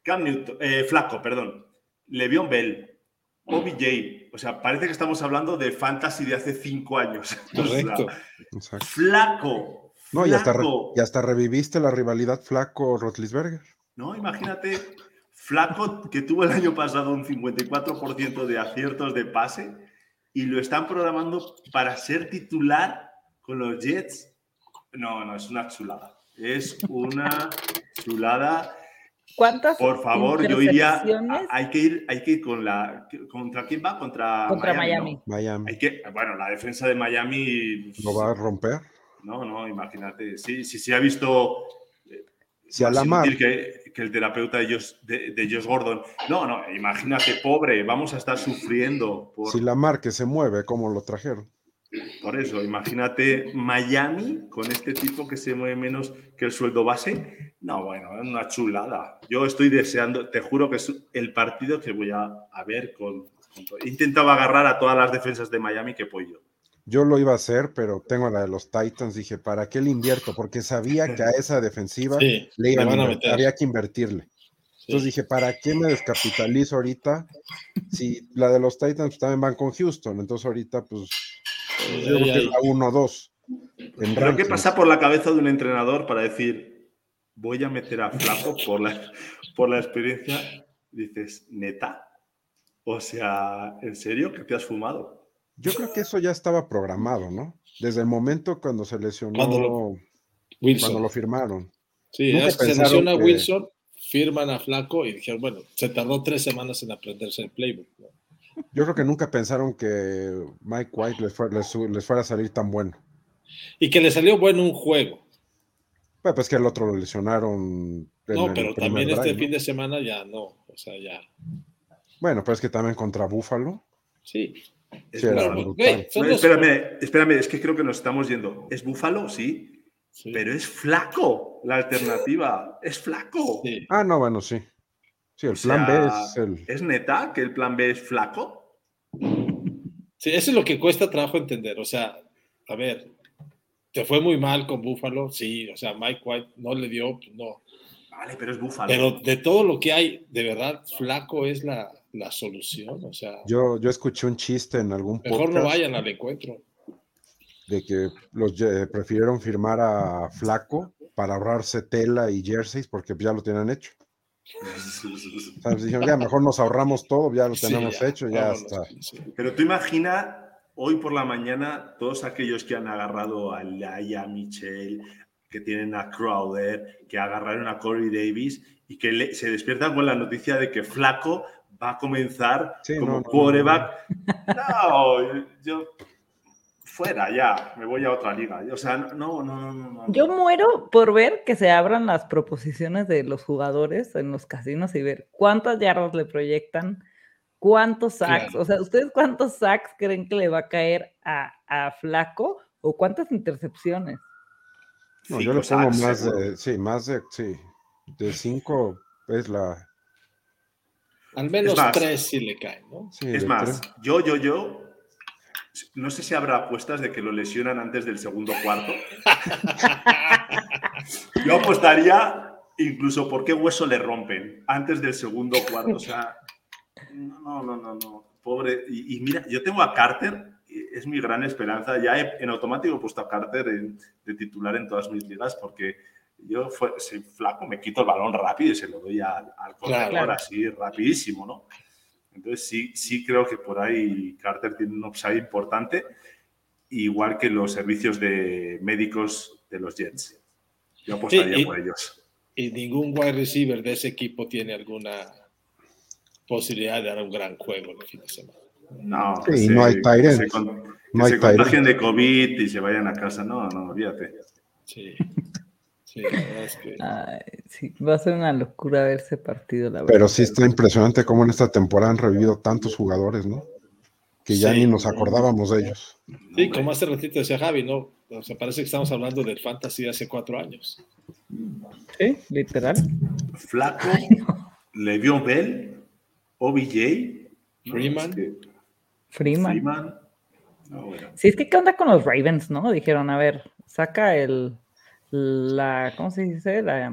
Cam Newton, eh, Flaco, perdón. Le'Veon Bell, OBJ. O sea, parece que estamos hablando de fantasy de hace cinco años. O sea, Correcto. flaco. No, y hasta, y hasta reviviste la rivalidad Flaco-Rotlisberger. No, imagínate, Flaco que tuvo el año pasado un 54% de aciertos de pase y lo están programando para ser titular con los Jets. No, no, es una chulada. Es una chulada. ¿Cuántas Por favor, yo iría. Hay que ir, hay que ir con la. ¿Contra quién va? Contra, Contra. Miami. Miami. Hay que, bueno, la defensa de Miami. ¿Lo va a romper? No, no, imagínate. Sí, sí, sí ha visto. Si a la mar, que, que el terapeuta de Josh, de, de Josh Gordon. No, no, imagínate, pobre, vamos a estar sufriendo por, si la mar que se mueve, ¿cómo lo trajeron? por eso. Imagínate Miami con este tipo que se mueve menos que el sueldo base. No, bueno, es una chulada. Yo estoy deseando, te juro que es el partido que voy a, a ver con. con intentado agarrar a todas las defensas de Miami que pollo. Yo lo iba a hacer, pero tengo la de los Titans. Dije, ¿para qué le invierto? Porque sabía que a esa defensiva Sí, le iban van a meter. había que invertirle. Sí. Entonces dije, ¿para qué me descapitalizo ahorita? Si la de los Titans pues, también van con Houston, entonces ahorita pues Eh, yo creo que es la 1-2. en Pero ¿qué pasa por la cabeza de un entrenador para decir, voy a meter a Flaco por la, por la experiencia? Dices, neta. O sea, ¿en serio? ¿Que te has fumado? Yo creo que eso ya estaba programado, ¿no? Desde el momento cuando se lesionó, Cuando lo- Wilson. cuando lo firmaron. Sí, Nunca es que se lesiona que- Wilson, firman a Flaco y dijeron, bueno, se tardó tres semanas en aprenderse el playbook. ¿no? Yo creo que nunca pensaron que Mike White les, fue- les su- les fuera a salir tan bueno. Y que le salió bueno un juego. Bueno, pues que el otro lo lesionaron. No, pero también este fin de semana ya no. O sea, ya. Bueno, pero es que también contra Buffalo. Sí. Es Sí, Búfalo. Güey, No, espérame, espérame, es que creo que nos estamos yendo. ¿Es Búfalo? Sí, sí, pero es flaco la alternativa. Es flaco. sí. Ah, no, bueno, sí. Sí, el O plan B es el. ¿Es neta que el plan B es flaco? Sí, eso es lo que cuesta trabajo entender. O sea, a ver, te fue muy mal con Buffalo, sí. O sea, Mike White no le dio, pues no. Vale, pero es Búfalo. Pero de todo lo que hay, de verdad, Flaco es la, la solución. O sea, Yo, yo escuché un chiste en algún mejor no podcast vayan al encuentro. de que los eh, prefirieron firmar a Flaco para ahorrarse tela y jerseys porque ya lo tenían hecho. O sea, dijeron, ya mejor nos ahorramos todo, ya lo Sí, tenemos ya, hecho, ya está. sí. Pero tú imagina hoy por la mañana todos aquellos que han agarrado a Laia, Michel, que tienen a Crowder, que agarraron a Corey Davis y que le- se despiertan con la noticia de que Flaco va a comenzar Sí, como no, no, quarterback. No, yo fuera ya, me voy a otra liga. O sea, no, no, no, no. no. Yo muero por ver que se abran las proposiciones de los jugadores en los casinos y ver cuántas yardas le proyectan, cuántos sacks, Claro. o sea, ¿ustedes cuántos sacks creen que le va a caer a, a Flaco o cuántas intercepciones? No, Cinco yo le pongo sacks, más seguro. de, sí, más de, sí, de cinco es la, Al menos más, tres sí le caen, ¿no? sí, Es más, yo, yo, yo, no sé si habrá apuestas de que lo lesionan antes del segundo cuarto. Yo apostaría incluso por qué hueso le rompen antes del segundo cuarto. O sea, no, no, no, no. Pobre. Y, y mira, yo tengo a Carter, es mi gran esperanza. Ya he- en automático he puesto a Carter en- de titular en todas mis ligas porque yo fue, soy flaco, me quito el balón rápido y se lo doy al, al corredor Claro. así rapidísimo, ¿no? Entonces sí, sí creo que por ahí Carter tiene un upside importante, igual que los servicios de médicos de los Jets. Yo apostaría Sí, y- por ellos. Y ningún wide receiver de ese equipo tiene alguna posibilidad de dar un gran juego el fin de semana. No, Sí, que y se- no hay que tight se con- que No hay se contagien de COVID y se vayan a casa. No, no, olvídate. Sí. Sí, la verdad es que. Ay, sí, va a ser una locura ver ese partido, la verdad. Pero sí está impresionante cómo en esta temporada han revivido tantos jugadores, ¿no? Que ya Sí. ni nos acordábamos de ellos. Sí, como hace ratito decía Javi, ¿no? O sea, parece que estamos hablando del fantasy de hace cuatro años. Sí, literal. Flaco, Le'Veon Bell, OBJ. Freeman. Freeman. Freeman. No, bueno. Sí, es que qué onda con los Ravens, ¿no? Dijeron, a ver, saca el, la, ¿cómo se dice? La,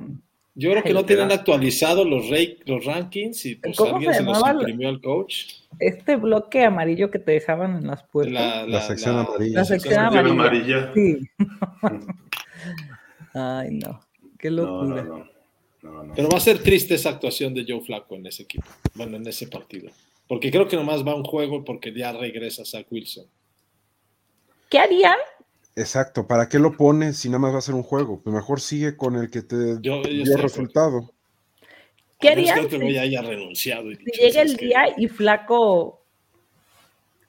Yo creo que no tienen ¿verdad? actualizado los, ra- los rankings y pues ¿Cómo alguien se se los la- imprimió al coach. este bloque amarillo que te dejaban en las puertas. La, La sección amarilla. La sección Sección amarilla. amarilla. Sí. Ay, no. Qué No, locura. no, no. No, no. Pero va a ser triste esa actuación de Joe Flaco en ese equipo, bueno, en ese partido. Porque creo que nomás va un juego porque ya regresa Zach Wilson. ¿Qué harían? Exacto, ¿para qué lo pones si nada más va a ser un juego? Pues mejor sigue con el que te Yo- yo dio resultado. ¿Qué que haya renunciado. Y si dicho, llega "¿Sabes el día y Flaco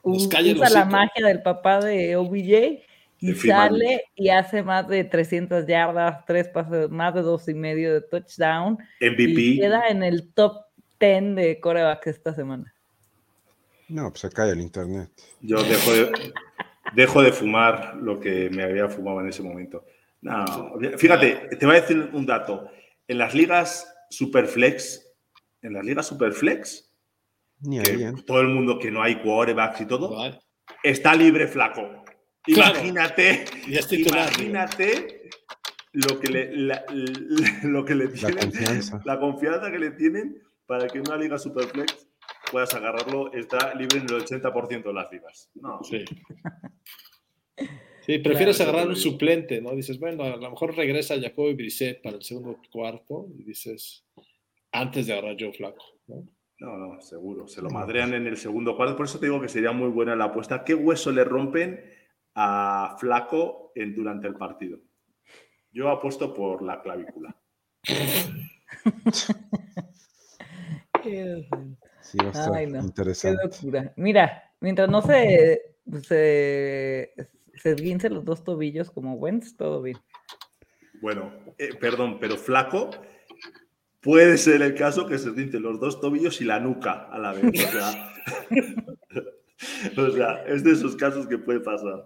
usa la hocico". magia del papá de OBJ y De sale y hace más de 300 yardas, tres pases, más de dos y medio de touchdown y MVP. queda en el top 10 de coreback esta semana? No, pues se cae el internet. Yo dejo de, dejo de fumar lo que me había fumado en ese momento. No, fíjate, te voy a decir un dato. En las ligas Superflex, en las ligas Superflex, Ni que ahí, todo el mundo que no hay quarterbacks y todo, está libre flaco. Claro. Imagínate, imagínate lo que le, la- la- lo que le La tienen, confianza. la confianza que le tienen para que en una liga Superflex puedas agarrarlo, está libre en el 80% de las ligas. No, Sí. Sí, prefieres Claro, agarrar un suplente, ¿no? Dices, bueno, a lo mejor regresa Jacoby Brissett para el segundo cuarto y dices, antes de agarrar Joe Flaco, ¿no? No, no, seguro. Se lo madrean en el segundo cuarto. Por eso te digo que sería muy buena la apuesta. ¿Qué hueso le rompen a Flaco en, durante el partido? Yo apuesto por la clavícula. Qué, Sí, va a estar Ay, no, qué interesante. locura. Mira, mientras no se, se, se esguince los dos tobillos como Wentz, todo bien. Bueno, eh, perdón, pero Flaco puede ser el caso que se dice los dos tobillos y la nuca a la vez. O sea, o sea, es de esos casos que puede pasar.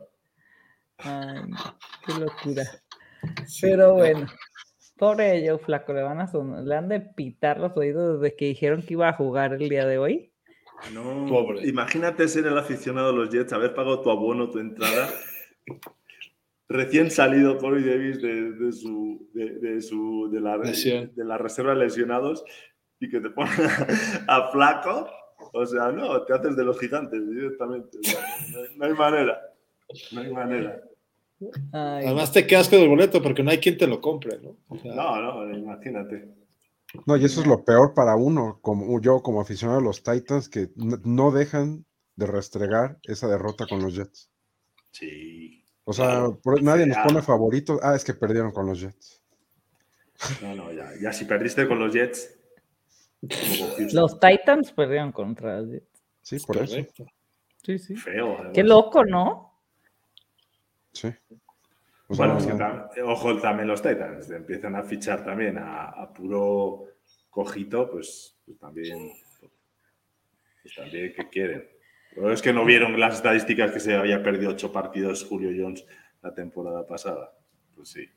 Ay, qué locura. Pero bueno, pobre Joe Flaco, le van a son- le han de pitar los oídos desde que dijeron que iba a jugar el día de hoy. No, Pobre. Imagínate ser el aficionado de los Jets, haber pagado tu abono, tu entrada, recién salido Corey Davis de, de su, de, de su de la, de la reserva de lesionados y que te pongan a, Flaco O sea, no, te haces de los gigantes directamente. No, no hay manera. No hay manera. Ay, Además te quedas con el boleto porque no hay quien te lo compre, ¿no? O sea, no, no, imagínate. No, y eso es lo peor para uno, como yo como aficionado a los Titans, que no dejan de restregar esa derrota con los Jets. Sí. O sea, nadie nos pone favoritos. Ah, es que perdieron con los Jets. No, no, ya, ya si perdiste con los Jets. Los Titans perdieron contra los Jets. Sí, por eso. Sí, sí. Feo. Qué loco, ¿no? Sí. bueno, ojo también los Titans, empiezan a fichar también a, puro cojito, pues, pues también, pues también que quieren. Pero es que no vieron las estadísticas que se había perdido ocho partidos Julio Jones la temporada pasada. Pues sí.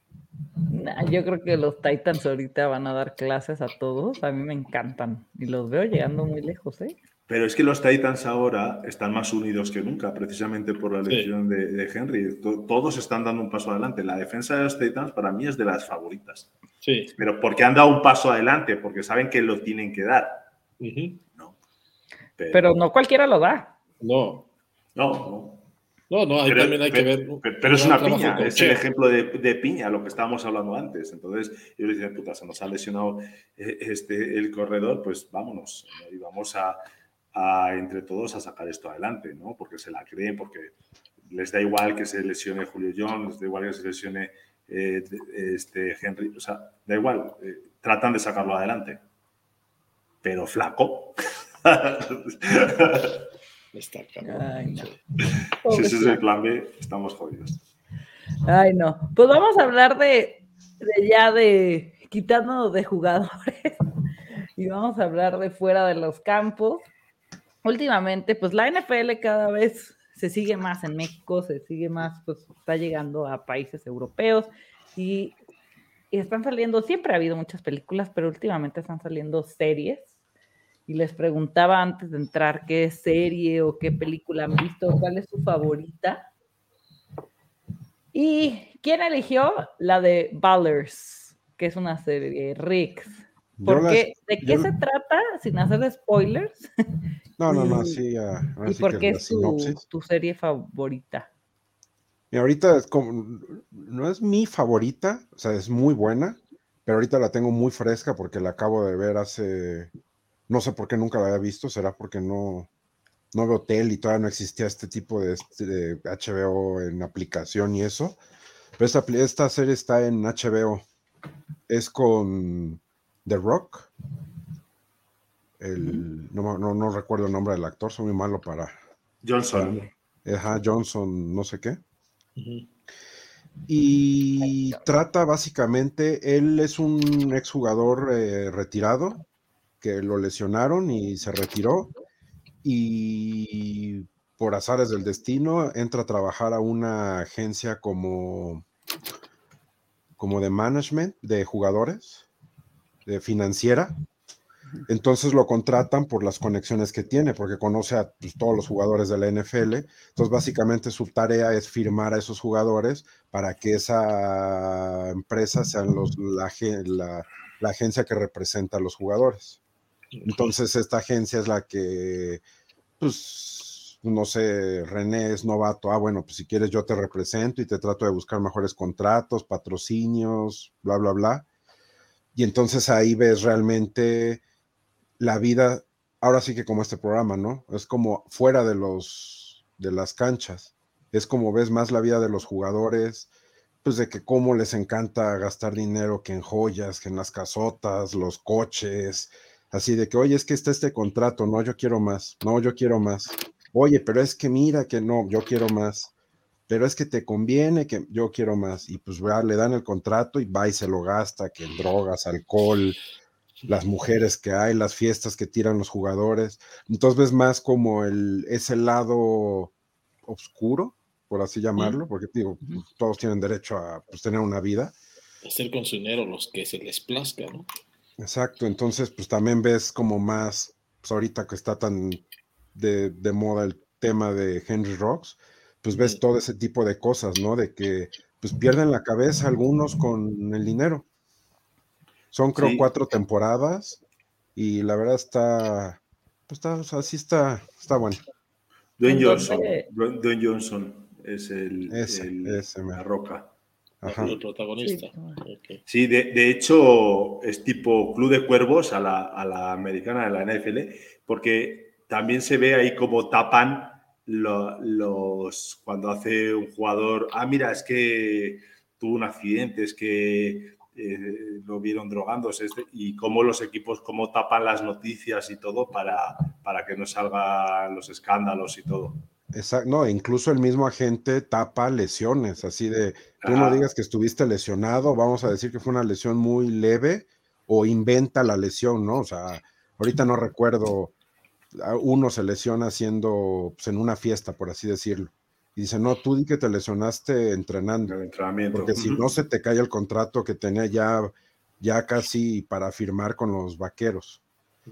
yo creo que los Titans ahorita van a dar clases a todos. A mí me encantan y los veo llegando muy lejos, ¿eh? Pero es que los Titans ahora están más unidos que nunca, precisamente por la elección de, Henry. Todos están dando un paso adelante. La defensa de los Titans para mí es de las favoritas. Sí. Pero porque han dado un paso adelante, porque saben que lo tienen que dar. no. Pero... no cualquiera lo da. No. No, no. No, no, ahí también hay que ver. Pero, es una piña, es el ejemplo de, piña, lo que estábamos hablando antes. Entonces, yo le decía, puta, se nos ha lesionado eh, este, el corredor, pues vámonos. Y vamos a, entre todos a sacar esto adelante, ¿no? Porque se la creen, porque les da igual que se lesione Julio Jones, les da igual que se lesione eh, este Henry, o sea, da igual, eh, tratan de sacarlo adelante. Pero flaco. Está Ay, no. Si ese es el plan B, estamos jodidos. Ay, no. Pues vamos a hablar de, de ya de quitándonos de jugadores y vamos a hablar de fuera de los campos últimamente, pues la NFL cada vez se sigue más en México, se sigue más, pues está llegando a países europeos y, están saliendo, siempre ha habido muchas películas, pero últimamente están saliendo series. Y les preguntaba antes de entrar qué serie o qué película han visto, cuál es su favorita. ¿Y quién eligió? La de Ballers, que es una serie, Riggs. ¿De qué se trata? Sin hacer spoilers. No, no, no, sí. ¿Y por qué es tu, serie favorita? Y ahorita es como, no es mi favorita, o sea, es muy buena, pero ahorita la tengo muy fresca porque la acabo de ver hace, no sé por qué nunca la había visto, será porque no, no veo tele y todavía no existía este tipo de, de HBO en aplicación y eso. Pero esta, esta serie está en HBO, es con The Rock. El, no, no, recuerdo el nombre del actor, soy muy malo para. Johnson. Ajá, Johnson, no sé qué. Y trata básicamente, él es un exjugador eh, retirado que lo lesionaron y se retiró. Y por azares del destino entra a trabajar a una agencia como, como de management de jugadores de financiera. Entonces lo contratan por las conexiones que tiene, porque conoce a pues, todos los jugadores de la NFL. Entonces básicamente su tarea es firmar a esos jugadores para que esa empresa sea los, la, la, agencia que representa a los jugadores. Entonces esta agencia es la que, pues, no sé, René es novato. Ah, bueno, pues si quieres yo te represento y te trato de buscar mejores contratos, patrocinios, bla, bla, bla y entonces ahí ves realmente la vida, ahora sí que como este programa, ¿no? Es como fuera de los de las canchas. Es como ves más la vida de los jugadores, pues de que cómo les encanta gastar dinero que en joyas, que en las casotas, los coches, así de que, oye, es que está este contrato, no, yo quiero más, no, yo quiero más. Oye, pero es que mira que no, yo quiero más pero es que te conviene que yo quiero más. Y pues le dan el contrato y va y se lo gasta, que en drogas, alcohol, las mujeres que hay, las fiestas que tiran los jugadores. Entonces ves más como el, ese lado oscuro, por así llamarlo, porque digo, todos tienen derecho a pues, tener una vida. Hacer con su dinero los que se les plazca, ¿no? Exacto, entonces pues también ves como más, pues ahorita que está tan de, de moda el tema de Henry Rocks, pues ves todo ese tipo de cosas, ¿no? De que pues pierden la cabeza algunos con el dinero. Son creo cuatro temporadas y la verdad está, Pues está, o sea, sí está, está bueno. Dwayne Johnson. Dwayne Dwayne Johnson es el, Ese, el- ese, la roca. Ajá. El protagonista. Sí. De, de hecho es tipo Club de Cuervos a la, a la americana de la NFL, porque también se ve ahí como tapan lo- los cuando hace un jugador, ah, mira, es que tuvo un accidente, es que eh, lo vieron drogándose, este- y cómo los equipos, cómo tapan las noticias y todo para, para que no salgan los escándalos y todo. Exacto, no, incluso el mismo agente tapa lesiones, así de, tú no digas que estuviste lesionado, vamos a decir que fue una lesión muy leve o inventa la lesión, ¿no? O sea, ahorita no recuerdo, uno se lesiona haciendo, pues, en una fiesta, por así decirlo, y dice, no, tú di que te lesionaste entrenando, El entrenamiento. porque si no se te cae el contrato que tenía ya, ya casi para firmar con los vaqueros.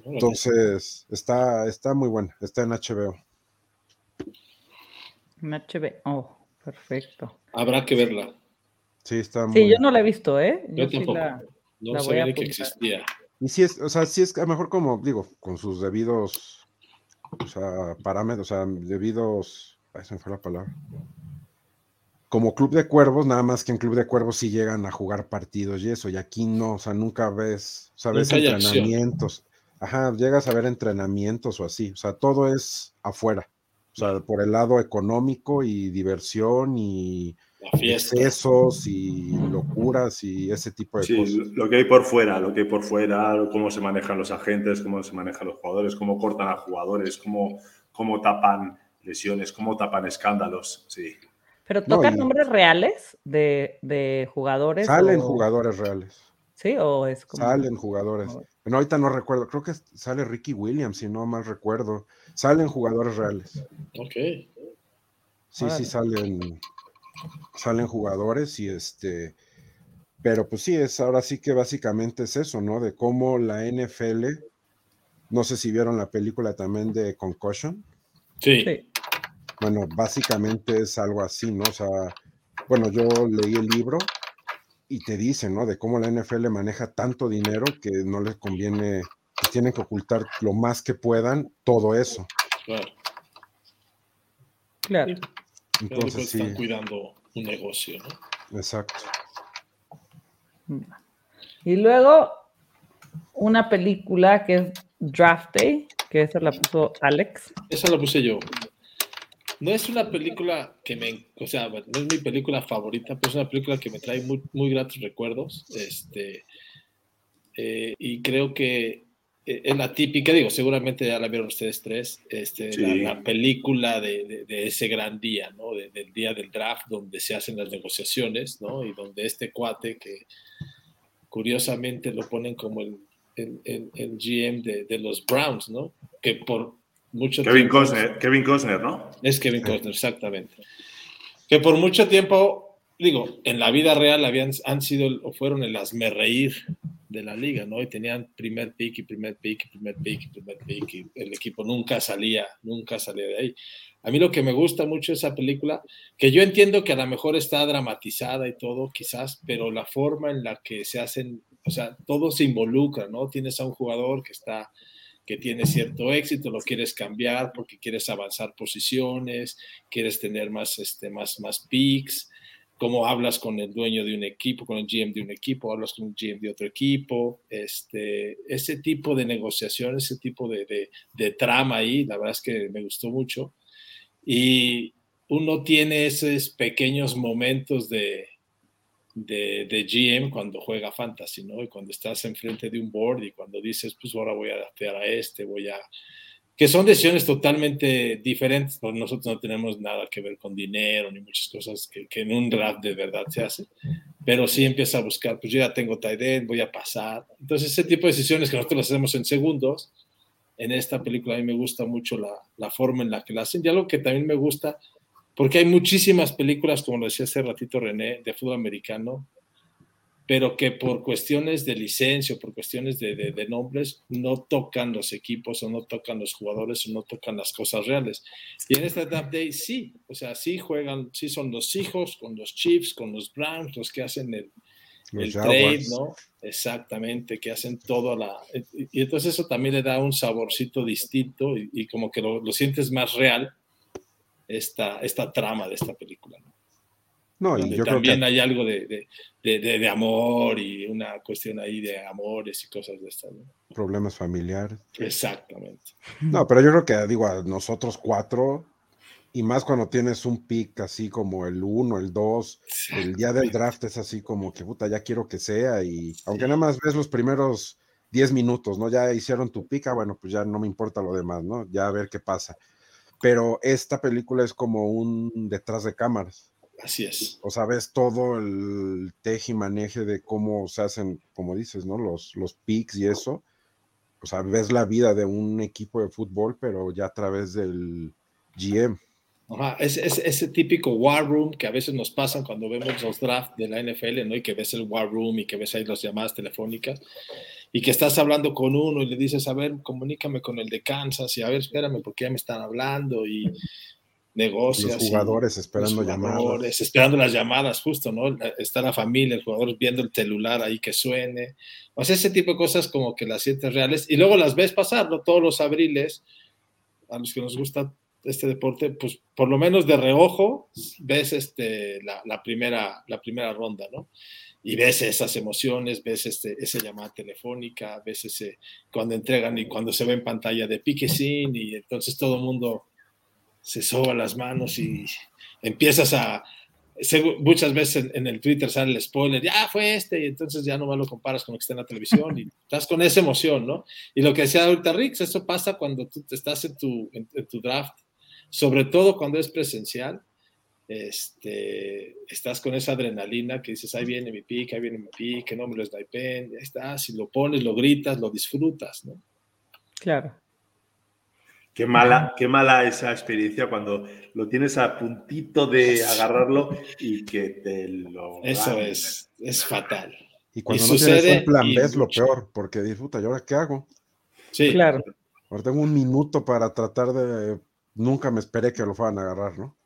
Entonces, está, está muy buena, está en HBO. En HBO. Oh, perfecto. Habrá que verla. Sí, está muy Sí, yo no la he visto, ¿eh? Yo Yo sí tampoco. la. No La sabía que existía. Y sí es, o sea, sí es a lo mejor como, digo, con sus debidos, o sea, parámetros, o sea, debidos, ay, se me fue la palabra. Como Club de Cuervos, nada más que en Club de Cuervos sí llegan a jugar partidos y eso, y aquí no, o sea, nunca ves, o sea, ves Nunca entrenamientos. Ajá, llegas a ver entrenamientos o así, o sea, todo es afuera, o sea, por el lado económico y diversión y excesos y locuras y ese tipo de Sí, cosas. lo que hay por fuera, lo que hay por fuera, cómo se manejan los agentes, cómo se manejan los jugadores, cómo cortan a jugadores, cómo, cómo tapan lesiones, cómo tapan escándalos. Sí. Pero No, tocan y- nombres reales de, de jugadores. Salen o- jugadores reales. Sí, o es como. Salen jugadores. Bueno, ahorita no recuerdo, creo que sale Ricky Williams, si no mal recuerdo. Salen jugadores reales. Ok. Sí, sí salen, salen jugadores y este, pero pues sí, es ahora sí que básicamente es eso, ¿no? De cómo la NFL, no sé si vieron la película también de Concussion. Sí. Sí. Bueno, básicamente es algo así, ¿no? O sea, bueno, yo leí el libro y te dice, ¿no? De cómo la NFL maneja tanto dinero que no les conviene, que tienen que ocultar lo más que puedan todo eso. Claro. Claro. Entonces sí, están cuidando un negocio, ¿no? exacto. Y luego una película que es Draft Day, que esa la puso Alex. Esa la puse yo. No es una película que me, o sea, no es mi película favorita, pero es una película que me trae muy, muy gratos recuerdos. Este, eh, y creo que eh, es la típica, digo, seguramente ya la vieron ustedes tres, este, Sí. la, la película de, de- de ese gran día, ¿no? De- del día del draft, donde se hacen las negociaciones, ¿no? Y donde este cuate que curiosamente lo ponen como el, el, el- el GM de, de los Browns, ¿no? Que por mucho Kevin tiempo- Costner, Kevin Costner, ¿no? es Kevin Costner, exactamente. Que por mucho tiempo, digo, en la vida real habían, han sido o fueron el reír de la liga, ¿no? Y tenían primer pick y primer pick y primer pick y primer pick y el equipo nunca salía, nunca salía de ahí. A mí lo que me gusta mucho de esa película, que yo entiendo que a lo mejor está dramatizada y todo, quizás, pero la forma en la que se hacen, o sea, todo se involucra, ¿no? Tienes a un jugador que está que tiene cierto éxito, lo quieres cambiar porque quieres avanzar posiciones, quieres tener más, este, más, más picks, cómo hablas con el dueño de un equipo, con el GM de un equipo, hablas con el GM de otro equipo, este, ese tipo de negociación, ese tipo de, de, de trama ahí, la verdad es que me gustó mucho. Y uno tiene esos pequeños momentos de, de, de, GM cuando juega fantasy, ¿no? Y cuando estás enfrente de un board y cuando dices, pues ahora voy a adaptar a este, voy a... Que son decisiones totalmente diferentes, porque nosotros no tenemos nada que ver con dinero ni muchas cosas que, que en un draft de verdad se hace, pero sí empieza a buscar, pues yo ya tengo tight end, voy a pasar. Entonces ese tipo de decisiones que nosotros las hacemos en segundos, en esta película a mí me gusta mucho la, la forma en la que la hacen. Y algo que también me gusta, porque hay muchísimas películas, como lo decía hace ratito René, de fútbol americano, pero que por cuestiones de licencia, por cuestiones de, de, de, nombres, no tocan los equipos o no tocan los jugadores o no tocan las cosas reales. Y en esta Draft Day sí, o sea, sí juegan, sí son los hijos con los Chiefs, con los Browns, los que hacen el, el trade, ¿no? Exactamente, que hacen todo la... Y entonces eso también le da un saborcito distinto y, y como que lo, lo, sientes más real esta, esta trama de esta película, ¿no? No, y yo creo también que hay algo de, de, de, de, amor y una cuestión ahí de amores y cosas de estas. ¿no? problemas familiares. Exactamente. No, pero yo creo que, digo, a nosotros cuatro, y más cuando tienes un pick así como el 1, el 2, el día del draft es así como que, puta, ya quiero que sea, y aunque nada más ves los primeros 10 minutos, ¿no? Ya hicieron tu pick, ah, bueno, pues ya no me importa lo demás, ¿no? Ya a ver qué pasa. Pero esta película es como un detrás de cámaras. Así es. O sea, ves todo el teje y maneje de cómo se hacen, como dices, ¿no? Los, los picks y eso. O sea, ves la vida de un equipo de fútbol, pero ya a través del GM. Ajá, es, es, ese típico war room que a veces nos pasan cuando vemos los drafts de la NFL, ¿no? Y que ves el war room y que ves ahí las llamadas telefónicas y que estás hablando con uno y le dices, a ver, comunícame con el de Kansas y a ver, espérame porque ya me están hablando y negocios. Los jugadores esperando los jugadores, llamadas. Esperando las llamadas, justo, ¿no? Está la familia, el jugador viendo el celular ahí que suene. O sea, ese tipo de cosas como que las sientes reales y luego las ves pasar, ¿no? Todos los abriles, a los que nos gusta este deporte, pues por lo menos de reojo ves este, la, la, primera, la primera ronda, ¿no? Y ves esas emociones, ves este, esa llamada telefónica, ves ese, cuando entregan y cuando se ve en pantalla de pique sin y entonces todo el mundo se soba las manos y empiezas a, muchas veces en, el Twitter sale el spoiler, ya fue este, y entonces ya no lo comparas con lo que está en la televisión y estás con esa emoción, ¿no? Y lo que decía ahorita Rix, eso pasa cuando tú estás en tu draft, sobre todo cuando es presencial, este, estás con esa adrenalina que dices, ahí viene mi pick, ahí viene mi pick, que no me lo snipen, ya está, si lo pones, lo gritas, lo disfrutas, ¿no? Claro. Qué mala, qué mala esa experiencia cuando lo tienes a puntito de agarrarlo y que te lo. Eso es, es fatal. Y cuando y no sucede, tienes un plan B es lo peor, porque disfruta, ¿y ahora qué hago? Sí. Claro. Ahora tengo un minuto para tratar de. Nunca me esperé que lo fueran a agarrar, ¿no?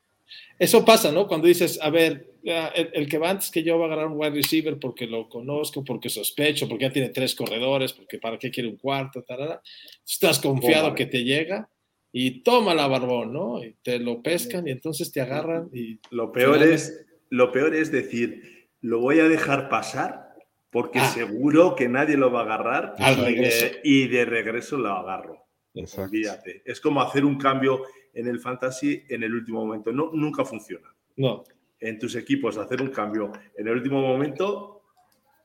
Eso pasa, ¿no? Cuando dices, a ver, el, el, que va antes que yo va a agarrar un wide receiver porque lo conozco, porque sospecho, porque ya tiene tres corredores, porque para qué quiere un cuarto, tarara. Estás confiado que te llega y toma la barbón, ¿no? Y te lo pescan y entonces te agarran y... Lo peor, es, lo peor es decir, lo voy a dejar pasar porque ah. seguro que nadie lo va a agarrar Al y, regreso. de, y de regreso lo agarro. Exacto. Olvídate. Es como hacer un cambio en el fantasy en el último momento. No, nunca funciona. No. En tus equipos hacer un cambio en el último momento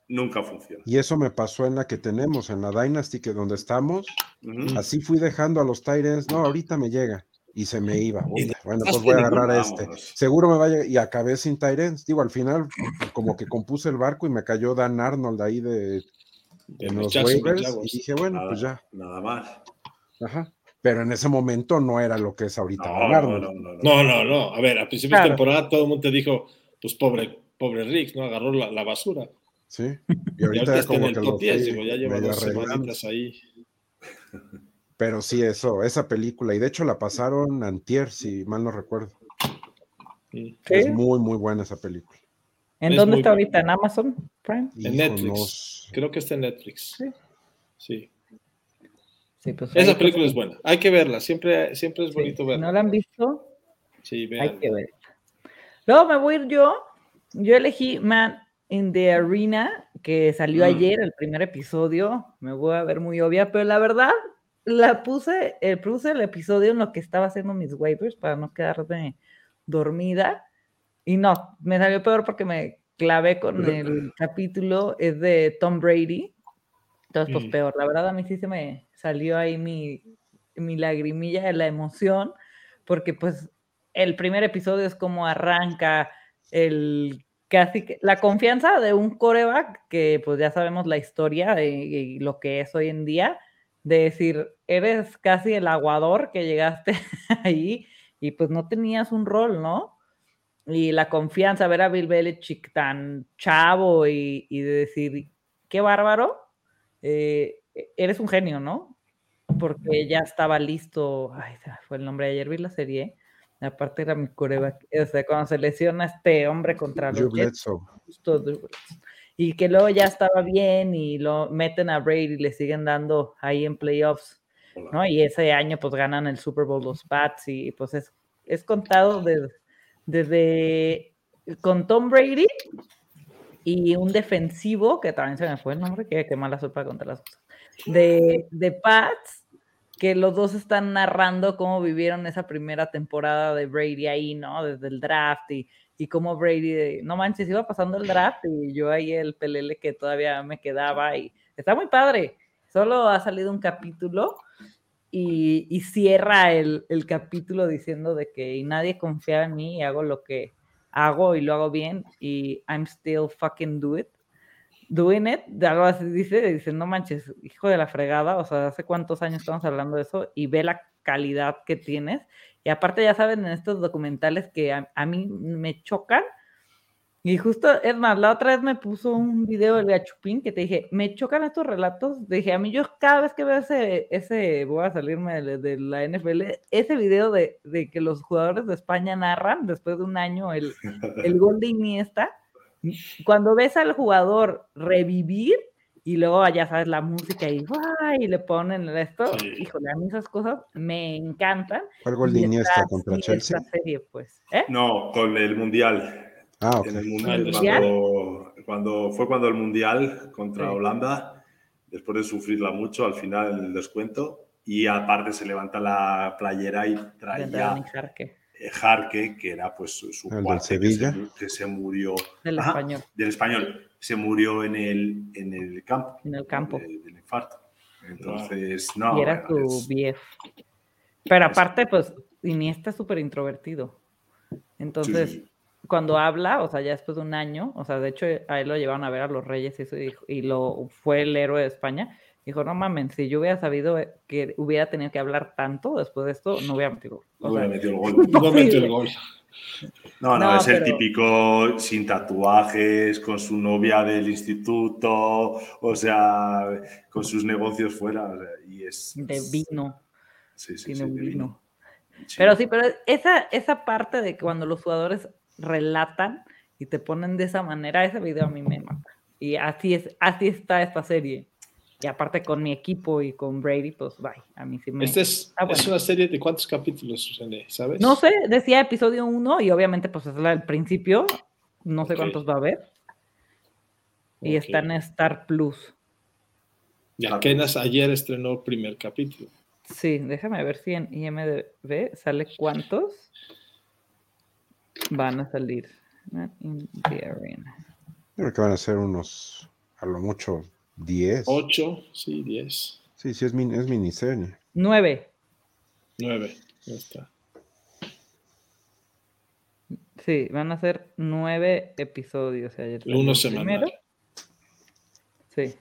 nunca funciona. Y eso me pasó en la que tenemos, en la Dynasty, que donde estamos, uh -huh. así fui dejando a los Tyrants, no, ahorita me llega. Y se me iba. Uy, bueno, pues voy a agarrar a este. Seguro me vaya. Y acabé sin Tyrants. Digo, al final, como que compuse el barco y me cayó Dan Arnold ahí de, de en los waivers. Y dije, bueno, nada, pues ya. Nada más. Ajá. Pero en ese momento no era lo que es ahorita no, Arnold. No, no, no, no, no. A ver, a principio claro. de temporada todo el mundo te dijo, pues pobre, pobre Rick, ¿no? Agarró la, la basura. Sí, y ahorita, ahorita como en que el lo top 10, digo, ya lleva dos semanitas ahí. Pero sí, eso, esa película, y de hecho la pasaron antier, si mal no recuerdo. Sí. Es muy, muy buena esa película. ¿En Es dónde está buena. ahorita? ¿En Amazon Prime? En Netflix. Creo que está en Netflix. Sí. Sí. Sí, pues Esa película es buena. Hay que verla. Siempre, siempre es sí, bonito Si verla. no la han visto, Sí, hay que ver. Luego me voy a ir yo. Yo elegí Man in the Arena, que salió Mm. ayer, el primer episodio. Me voy a ver muy obvia, pero la verdad, la puse, eh, puse el episodio en lo que estaba haciendo mis waivers para no quedarme dormida. Y no, me salió peor porque me clavé con el capítulo, es de Tom Brady. Entonces, pues Mm. peor. La verdad, a mí sí se me salió ahí mi, mi lagrimilla de la emoción, porque pues el primer episodio es como arranca el casi que, la confianza de un coreback que pues ya sabemos la historia de, y lo que es hoy en día, de decir, eres casi el aguador que llegaste ahí y pues no tenías un rol, ¿no? Y la confianza, ver a Bill Belichick tan chavo y, y de decir, qué bárbaro, eh, eres un genio, ¿no? Porque ya estaba listo, ay, fue el nombre, ayer vi la serie, aparte era mi coreback, o sea, cuando se lesiona este hombre contra los Jets, justo y que luego ya estaba bien y lo meten a Brady y le siguen dando ahí en playoffs, ¿no? Y ese año pues ganan el Super Bowl los Pats y pues es, es contado desde, desde con Tom Brady y un defensivo, que también se me fue el nombre, que qué mala sopa contra las cosas, de, de Pats, que los dos están narrando cómo vivieron esa primera temporada de Brady ahí, ¿no? Desde el draft y, y cómo Brady, no manches, iba pasando el draft y yo ahí el pelele que todavía me quedaba y está muy padre. Solo ha salido un capítulo y, y cierra el, el, capítulo diciendo de que y nadie confía en mí y hago lo que hago y lo hago bien y I'm still fucking do it. Doing it, algo así dice, dice, no manches, hijo de la fregada, o sea, hace cuántos años estamos hablando de eso y ve la calidad que tienes. Y aparte ya saben en estos documentales que a, a mí me chocan, y justo, es más, la otra vez me puso un video del gachupín que te dije, me chocan estos relatos. Dije, a mí yo cada vez que veo ese, ese voy a salirme de, de la NFL, ese video de, de, que los jugadores de España narran después de un año el, el gol de Iniesta, cuando ves al jugador revivir y luego ya sabes la música y, y le ponen esto, sí. híjole, a mí esas cosas me encantan. ¿Cuál gol de Iniesta contra Chelsea? Serie, pues. ¿Eh? No, con el Mundial. Ah, okay. en el mundial, cuando, cuando, fue cuando el mundial contra sí. Holanda, después de sufrirla mucho, al final en el descuento, y aparte se levanta la playera y traía Jarque. Jarque, que era pues su cuate. Que, se, que se murió del Ajá, español. Del español. Se murió en el, en el campo. En el campo. Del, del infarto. Entonces, no. Y era bueno, su viejo. Pero aparte, pues, Iniesta es súper introvertido. Entonces, sí, sí cuando habla, o sea, ya después de un año, o sea, de hecho a él lo llevaron a ver a los Reyes y, eso, y, y lo fue el héroe de España. Dijo, no mames, si yo hubiera sabido que hubiera tenido que hablar tanto después de esto, no hubiera metido, o no sea, hubiera metido el gol. No metió el gol. No, no, no, es pero... el típico sin tatuajes, con su novia del instituto, o sea, con sus negocios fuera. O sea, y es, de vino. Sí, sí, Tiene sí, vino. vino. Sí. Pero sí, pero esa, esa parte de cuando los jugadores relatan y te ponen de esa manera, ese video a mí me mata. Y así es, así está esta serie. Y aparte con mi equipo y con Brady, pues bye. A mí sí me. Esta es, ah, bueno. es una serie de cuántos capítulos, René, ¿sabes? No sé, decía episodio 1 y obviamente, pues es la del principio. No sé cuántos va a haber. Y está en Star Plus. Y apenas ayer estrenó el primer capítulo. Sí, déjame ver si en IMDB sale cuántos van a salir. Not in the arena. Creo que van a ser unos, a lo mucho, 10. 8, sí, 10. Sí, sí, es, min, es miniserie. 9. 9, ya está. Sí, van a ser 9 episodios. Ayer Uno semanal. Sí.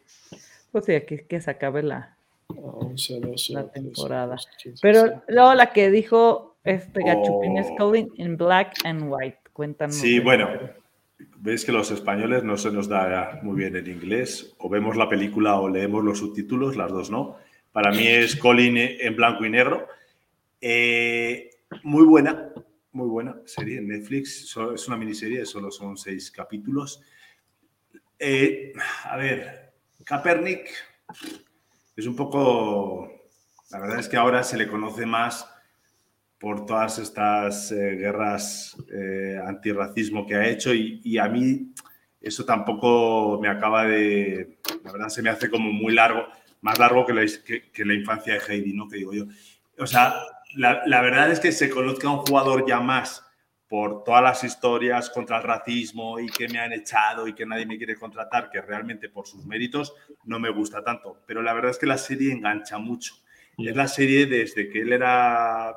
Pues sí, aquí es que se acabe la, 11, 12, la temporada. 12, 15, Pero luego la que dijo este gachupín oh. es Calling in Black and White. Cuéntanos. Sí, bueno, veis que los españoles no se nos da muy bien en inglés. O vemos la película o leemos los subtítulos, las dos no. Para mí es Colin en blanco y negro. Eh, muy buena, muy buena serie en Netflix. Es una miniserie, solo son seis capítulos. Eh, a ver, Kaepernick es un poco, la verdad es que ahora se le conoce más por todas estas eh, guerras eh, antirracismo que ha hecho y, y, a mí eso tampoco me acaba de, la verdad se me hace como muy largo, más largo que la, que, que la infancia de Heidi, ¿no? Que digo yo. O sea, la, la, verdad es que se conozca a un jugador ya más por todas las historias contra el racismo y que me han echado y que nadie me quiere contratar, que realmente por sus méritos no me gusta tanto. Pero la verdad es que la serie engancha mucho. Es la serie desde que él era...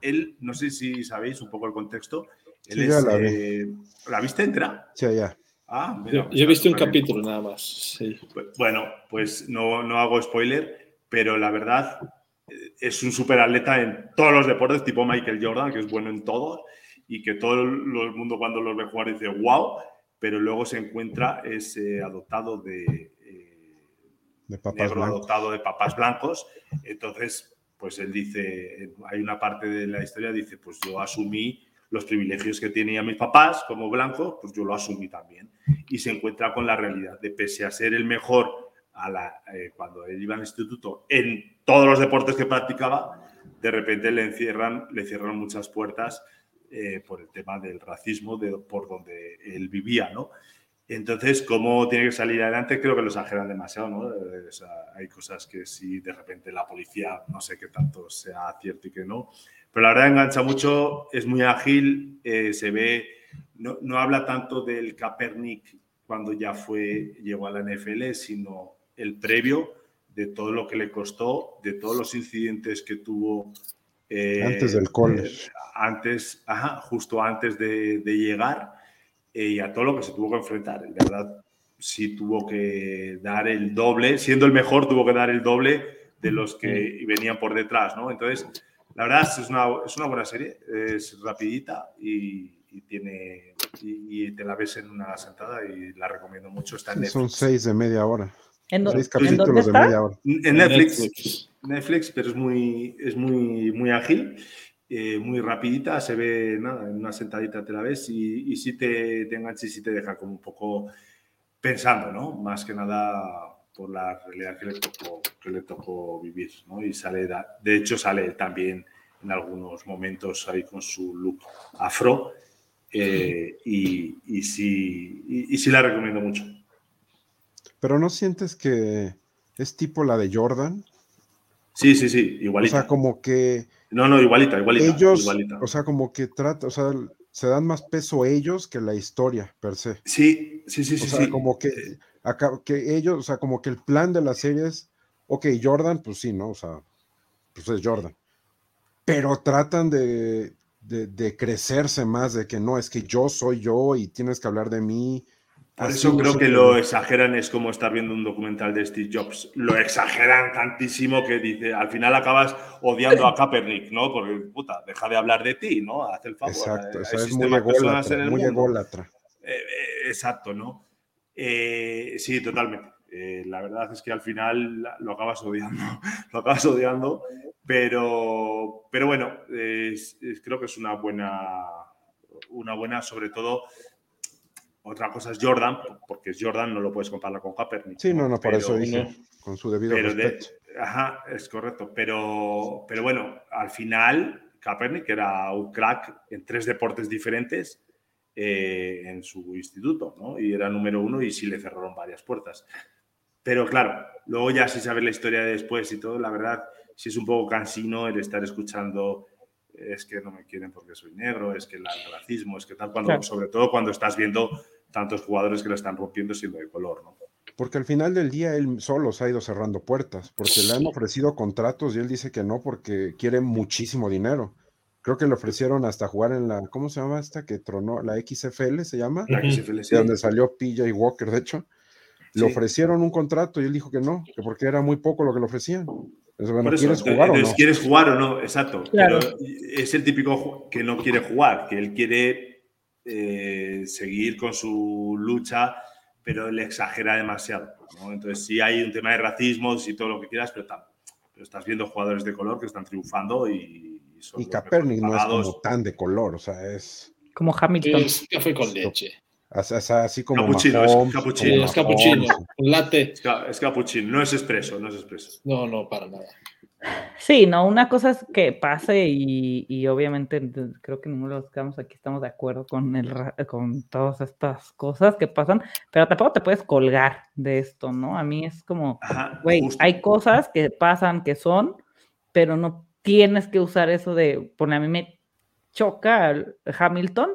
Él, no sé si sabéis un poco el contexto. Él sí, es, la, eh, ¿La viste entera? Sí, ya. Ah, mira, yo, yo, he visto un capítulo nada más. Sí. Bueno, pues no, no hago spoiler, pero la verdad es un super atleta en todos los deportes, tipo Michael Jordan, que es bueno en todo y que todo el mundo cuando los ve jugar dice wow, pero luego se encuentra ese adoptado de, eh, de papás negro blancos. adoptado de papás blancos. Entonces, pues él dice, hay una parte de la historia, dice, pues yo asumí los privilegios que tenían mis papás como blancos, pues yo lo asumí también. Y se encuentra con la realidad de, pese a ser el mejor a eh, cuando él iba al instituto en todos los deportes que practicaba, de repente le encierran, le cierran muchas puertas eh, por el tema del racismo, de, por donde él vivía, ¿no? Entonces, ¿cómo tiene que salir adelante? Creo que lo exageran demasiado, ¿no? Eh, hay cosas que si de repente la policía, no sé qué tanto sea cierto y que no, pero la verdad engancha mucho, es muy ágil, eh, se ve, no, no, habla tanto del Kaepernick cuando ya fue, llegó a la NFL, sino el previo de todo lo que le costó, de todos los incidentes que tuvo. Eh, antes del college. antes, ajá, justo antes de, de llegar eh, y a todo lo que se tuvo que enfrentar. En verdad, sí tuvo que dar el doble, siendo el mejor, tuvo que dar el doble de los que venían por detrás, ¿no? Entonces, la verdad es una, es una buena serie, es rapidita y, tiene y, te la ves en una sentada y la recomiendo mucho. Está en Son seis de media hora. ¿En seis capítulos de media hora. En Netflix, Netflix, pero es muy, es muy, muy ágil. Eh, muy rapidita, se ve nada, en una sentadita te la ves y, y sí te, te engancha y sí te deja como un poco pensando, ¿no? Más que nada por la realidad que le tocó, que le tocó vivir, ¿no? Y sale, de hecho sale también en algunos momentos ahí con su look afro eh, y, y, sí, y, sí la recomiendo mucho. Pero ¿no sientes que es tipo la de Jordan? Sí, sí, sí, igualita. O sea, como que no, no, igualita, igualita. Ellos, o sea, como que trata, o sea, se dan más peso ellos que la historia per se. Sí, sí, sí, sí. O sea, como que, acá, que ellos, o sea, como que el plan de la serie es, ok, Jordan, pues sí, ¿no? O sea, pues es Jordan. Pero tratan de, de, de crecerse más, de que no, es que yo soy yo y tienes que hablar de mí por eso creo que lo exageran, es como estar viendo un documental de Steve Jobs. Lo exageran tantísimo que dice, al final acabas odiando a Kaepernick, ¿no? Porque, puta, deja de hablar de ti, ¿no? Haz el favor. Exacto, eso es muy ególatra, muy ególatra. Eh, eh, exacto, ¿no? Eh, sí, totalmente. la verdad es que al final lo acabas odiando, lo acabas odiando, pero, pero bueno, creo que es una buena, una buena, sobre todo, otra cosa es Jordan, porque es Jordan, no lo puedes comparar con Kaepernick. Sí, no, no, por eso dije, con su debido respeto. ajá, es correcto. Pero, pero bueno, al final, Kaepernick era un crack en tres deportes diferentes eh, en su instituto, ¿no? Y era número uno y sí le cerraron varias puertas. Pero claro, luego ya si sabes la historia de después y todo, la verdad, sí es un poco cansino el estar escuchando es que no me quieren porque soy negro, es que el racismo, es que tal, cuando, sobre todo cuando estás viendo tantos jugadores que le están rompiendo siendo de color, ¿no? Porque al final del día él solo se ha ido cerrando puertas, porque le han ofrecido contratos y él dice que no porque quiere muchísimo dinero. Creo que le ofrecieron hasta jugar en la, ¿cómo se llama esta que tronó? La XFL se llama. La XFL, sí. De donde salió PJ Walker, de hecho. Le ofrecieron un contrato y él dijo que no, que porque era muy poco lo que le ofrecían. ¿Quieres jugar o no? ¿Quieres jugar o no? Exacto. Pero es el típico que no quiere jugar, que él quiere eh, seguir con su lucha, pero le exagera demasiado. Entonces, sí hay un tema de racismo, y todo lo que quieras, pero, pero estás viendo jugadores de color que están triunfando y, y son. Y Kaepernick no es como tan de color, o sea, es. Como Hamilton. Es café con leche. Así, como capuchino, es capuchino. es capuchino, latte. Es, es capuchino, no es expreso, no es expreso. No, no, para nada. Sí, no, una cosa es que pase y, obviamente creo que ninguno de los que estamos aquí estamos de acuerdo con, el, con todas estas cosas que pasan, pero tampoco te puedes colgar de esto, ¿no? A mí es como, güey, hay cosas que pasan que son, pero no tienes que usar eso de, poner a mí me choca Hamilton,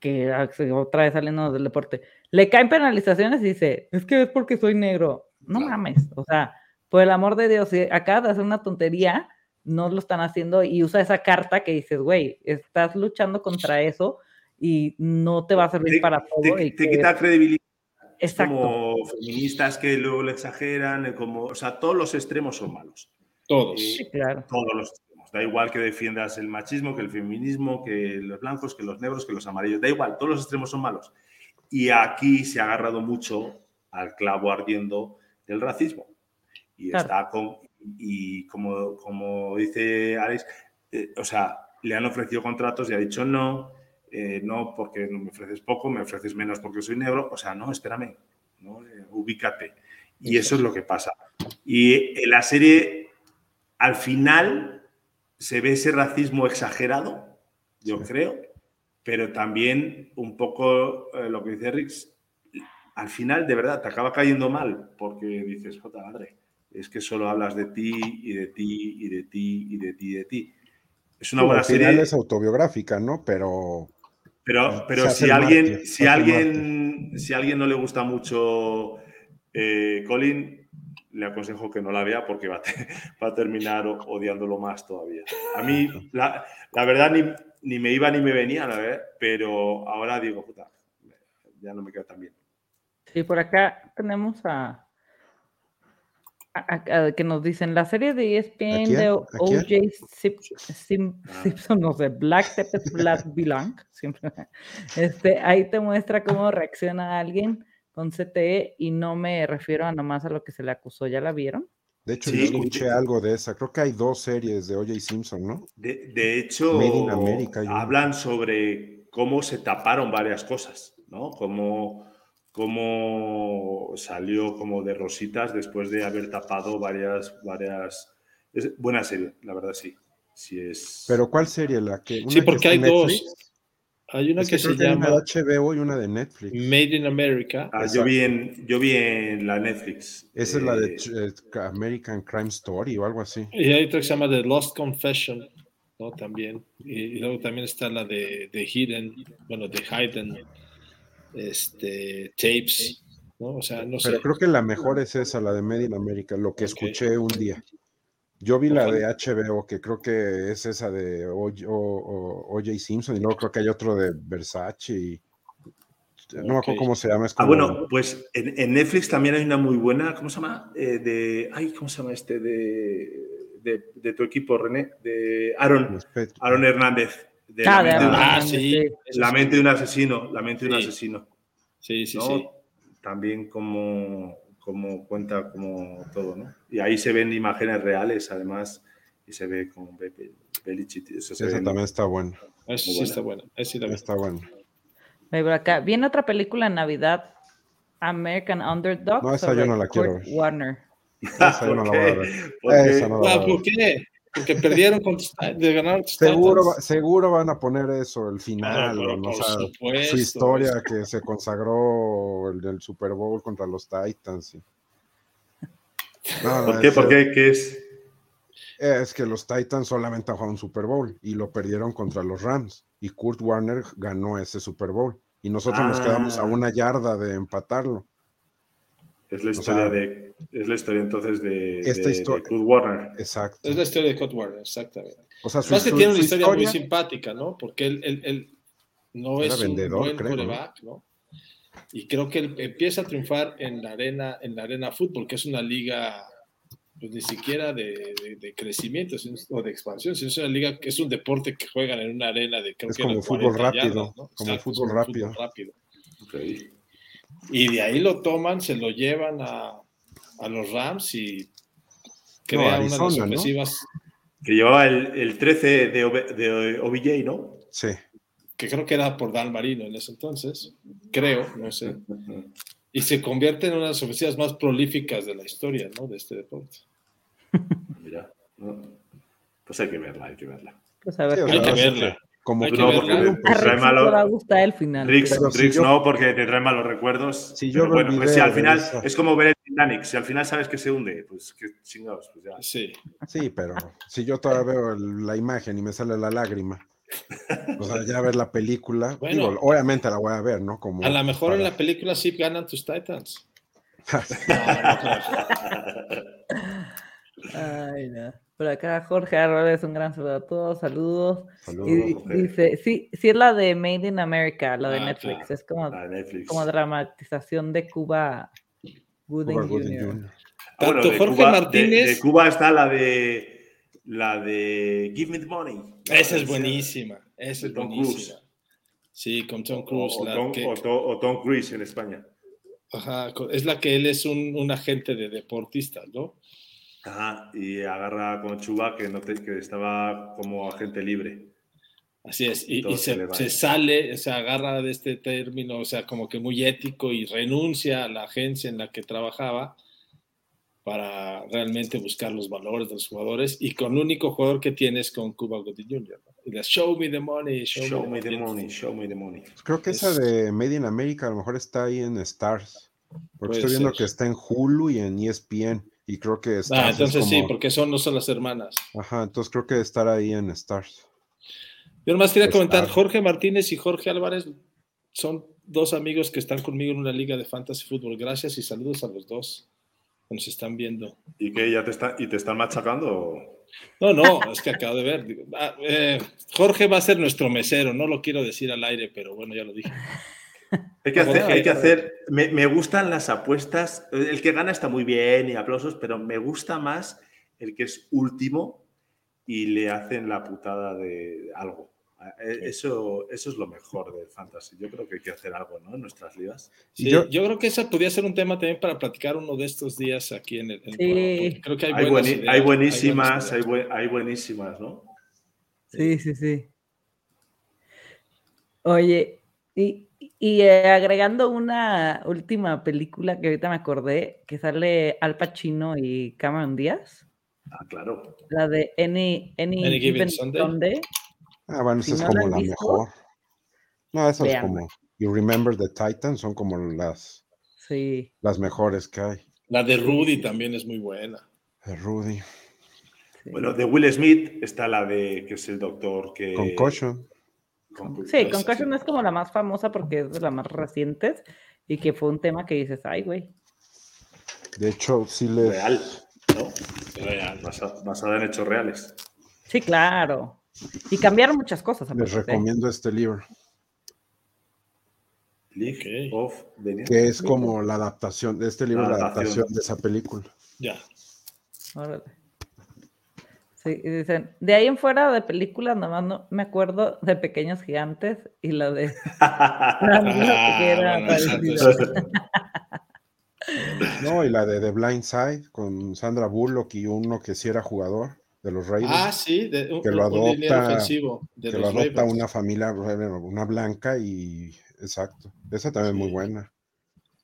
que ah, otra vez saliendo del deporte, le caen penalizaciones y dice, es que es porque soy negro. No mames, o sea por el amor de Dios, si acabas de hacer una tontería, no lo están haciendo y usa esa carta que dices, güey, estás luchando contra eso y no te va a servir para todo. Te, quita credibilidad. Exacto. Como feministas que luego lo exageran, eh, como, o sea, todos los extremos son malos. Todos. sí, claro. Todos los extremos. Da igual que defiendas el machismo, que el feminismo, que los blancos, que los negros, que los amarillos. Da igual, todos los extremos son malos. Y aquí se ha agarrado mucho al clavo ardiendo del racismo y está con, y como, como dice Alex, eh, o sea, le han ofrecido contratos y ha dicho no, eh, no porque no me ofreces poco, me ofreces menos porque soy negro. O sea, no, espérame, ¿no? Eh, ubícate. Y eso es lo que pasa. Y en la serie, al final, se ve ese racismo exagerado, yo creo, pero también un poco lo que dice Rix, al final, de verdad, te acaba cayendo mal porque dices, jota madre, es que solo hablas de ti y de ti y de ti y de ti y de ti. Es una buena serie. es autobiográfica, ¿no? Pero Pero, pero Se hace si alguien, mártir, si alguien, si alguien no le gusta mucho eh, Colin, le aconsejo que no la vea porque va a, te- va a terminar odiándolo más todavía. A mí, la, la verdad, ni, ni me iba ni me venía, la verdad, pero ahora digo, puta, ya no me queda tan bien. Sí, por acá tenemos a, a- a- a- que nos dicen la serie de ESPN de ¿A OJ. Simpson, no sé, Black Tepes Black Blanc, siempre. Este, ahí te muestra cómo reacciona alguien con CTE y no me refiero a nomás a lo que se le acusó, ¿ya la vieron? de hecho Sí, yo escuché algo de esa. Creo que hay dos series de O.J. Simpson, ¿no? De, de hecho, Made in America, hablan sobre cómo se taparon varias cosas, ¿no? Cómo, cómo salió como de rositas después de haber tapado varias, varias... Es buena serie, la verdad sí. Sí es... Pero ¿cuál serie? La que, Sí, que porque hay dos. Hay una Es que, se que hay una llama de HBO y una de Netflix. Made in America. Ah, yo, vi en, yo vi en la Netflix. Esa es la de eh, eh, American Crime Story o algo así. Y hay otra que se llama The Lost Confession, ¿no? También. Y, y luego también está la de, de Hidden, bueno, de Hidden este, Tapes, ¿no? O sea, no sé. Pero creo que la mejor es esa, la de Made in America, lo que escuché un día. Yo vi la de. HBO, que creo que es esa de O.J. Simpson, y luego creo que hay otro de Versace. Y... No me acuerdo cómo se llama. Es Ah, bueno, pues en, en Netflix también hay una muy buena, ¿cómo se llama? Eh, de, ay, ¿cómo se llama este? De, de, de tu equipo, René, de Aaron. Aaron Hernández. De Ah, la, mente de un- Ah, sí. Eso la sí. mente de un asesino, la mente de un Sí. asesino. Sí, sí, ¿no? sí. También como, como cuenta como todo, ¿no? Y ahí se ven imágenes reales, además, y se ve Be- Belichick, eso se Esa ve- también está buena. Eso sí buena. está bueno. Eso sí vi. Está por acá. Viene otra película en Navidad, American Underdog. No, esa yo no la quiero Kurt ver. Warner. Esa yo no la voy a ver. ¿Por qué? Esa no la Ah, voy a ver. ¿Por qué? Porque perdieron contra de ganar tus Seguro, va- seguro van a poner eso, el final, pero o no, por o sea, supuesto, su historia que se consagró el del Super Bowl contra los Titans. y- No, no, ¿Por qué? es- ¿Por qué? ¿Qué es? Es que los Titans solamente han jugado un Super Bowl y lo perdieron contra los Rams. Y Kurt Warner ganó ese Super Bowl. Y nosotros nos quedamos a Ah. una yarda de empatarlo. Es la O historia sea, de. Es la historia entonces de, esta de- historia- de Kurt Warner. Exacto. Es la historia de Kurt Warner, exactamente. O sea, su, Más que su- tiene una su historia, muy historia- simpática, ¿no? Porque él, él- él no es un vendedor, buen creo, ¿no? quarterback, ¿no? Y creo que él empieza a triunfar en la arena, en la arena fútbol, que es una liga, pues ni siquiera de, de- de crecimiento sino- o de expansión, sino es una liga que es un deporte que juegan en una arena de creo Es que como fútbol 40 rápido, ¿no? como Exacto, fútbol rápido. rápido. Ok. Y de ahí lo toman, se lo llevan a, a los Rams y crea una de las ¿no? ofensivas Que llevaba el, el 13 de, OB de OBJ, ¿no? Sí. que creo que era por Dan Marino en ese entonces, creo, no sé, y se convierte en una de las ofensivas más prolíficas de la historia, ¿no? De este deporte. Mira. ¿no? Pues hay que verla, hay que verla. Pues a ver Sí, Hay que verla. Como que No, porque te trae malos. gustar el final. Rix, Pero si Rix yo- no, porque te trae malos recuerdos. Si yo bueno, pues si al final esa- es como ver el Titanic. Si al final sabes que se hunde, pues que chingados, pues ya. Sí. Sí, pero si yo todavía veo el- la imagen y me sale la lágrima, o sea, ya ver la película, Bueno. digo, obviamente la voy a ver, ¿no? Como A lo mejor en la película sí ganan tus Titans. No, no creo. Ay, no. Por acá Jorge Arroles, un gran saludo a todos, saludos. Saludos, Y Jorge. dice, sí, sí es la de Made in America, la de Ah, Netflix, claro. es como, Netflix. como dramatización de Cuba Gooding Cuba Jr. Jr. Ah, bueno, Tanto Jorge Cuba- Martínez- De, Cuba está la de. La de Give Me the Money. Esa es buenísima. Esa es Tom buenísima. Sí, con Tom Cruise. o la Tom, que- o To- o Tom Cruise en España. ajá, es la que él es un, un agente de deportistas, ¿no? Ajá, y agarra con Chuba que, no te- que estaba como agente libre. Así es, y, se sale, se agarra de este término, o sea, como que muy ético y renuncia a la agencia en la que trabajaba para realmente buscar los valores de los jugadores y con el único jugador que tienes con Cuba Gooding Jr. ¿no? Y le show me the money, show, Show me me the money, show me the money. Creo que esa Es- de Made in America a lo mejor está ahí en Stars. Porque estoy viendo ser. que está en Hulu y en ESPN. Y creo que Stars Ah, es entonces sí, como- porque son, no son las hermanas. Ajá, entonces creo que estar ahí en Stars. Yo nomás quería comentar, Jorge Martínez y Jorge Álvarez son dos amigos que están conmigo en una liga de fantasy fútbol. Gracias y saludos a los dos que nos están viendo. ¿Y que ya te, está, y te están machacando? No, no, es que acabo de ver. digo, ah, eh, Jorge va a ser nuestro mesero, no lo quiero decir al aire, pero bueno, ya lo dije. Hay que hacer, hay que hacer me, me gustan las apuestas. El que gana está muy bien y aplausos, pero me gusta más el que es último y le hacen la putada de algo. Eh, Eso, eso es lo mejor del fantasy. Yo creo que hay que hacer algo ¿no? en nuestras ligas. Sí, Yo- yo, creo que esa podría ser un tema también para platicar uno de estos días aquí en el, en Sí. Creo que hay, Hay, buenas bueni- ideas, hay buenas buenísimas, hay, ideas. buen- hay buenísimas, ¿no? Sí, sí, sí. Oye, y, y, eh, agregando una última película que ahorita me acordé, que sale Al Pacino y Cameron Díaz, Ah, claro. la de Any, Any, Any Given Given Sunday. Sunday. Ah, bueno, Si esa es no como la visto, mejor. No, esas es como. You Remember the Titan son como las, Sí, las mejores que hay. La de Rudy también es muy buena. De Rudy. sí. Bueno, de Will Smith está la de que es el doctor que. Concussion. Sí, Concussion sí. es como la más famosa porque es de las más recientes y que fue un tema que dices, ay, güey. De hecho, sí les. Real, ¿no? Real. Basa- basada en hechos reales. Sí, claro. Y cambiaron muchas cosas. Les ¿eh? recomiendo este libro, League of the que es como la adaptación de este libro, La la adaptación. adaptación de esa película. Ya. Órale. Sí, y dicen, de ahí en fuera de películas, nomás no me acuerdo de Pequeños Gigantes y la de exacto. No, y la de The Blind Side con Sandra Bullock y uno que sí era jugador de los Raiders. Ah, sí, de, un, Que lo adopta- ofensivo de que lo adopta Ravens. una familia, una blanca y exacto. Esa también es muy Sí. buena.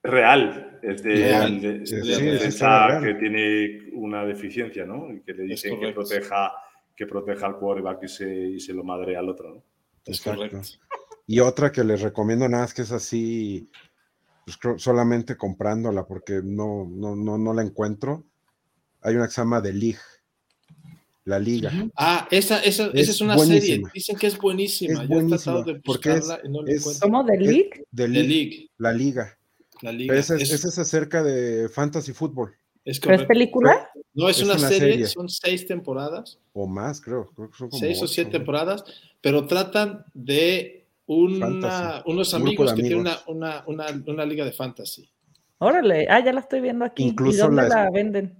Real. Es de, Real. de Sí, sí, defensa que tiene una deficiencia, ¿no? Y que le dicen que proteja, que proteja al quarterback y se, y se lo madre al otro, ¿no? Es correcto. Y otra que les recomiendo nada es que es así, pues solamente comprándola porque no, no, no, no la encuentro. Hay una que se llama The League, la liga. Ah, esa, esa, esa Es es una serie. buenísima. Dicen que es buenísima. Es Yo he buenísima, tratado de porque es- buscarla y no la es- encuentro. ¿Cómo? ¿De Es- League? The The League, League. la liga. La liga. Esa es, es, esa es acerca de fantasy fútbol, es ¿Pero es película? No, es, es una, una serie, serie. son seis temporadas, o más, creo. creo que son como seis o ocho, siete ¿no? temporadas, pero tratan de una, Fantasy. unos amigos de que tienen una, amigos. una, una, una liga de fantasy. Órale. Ah, ya la estoy viendo aquí. Incluso ¿Y dónde las- la venden?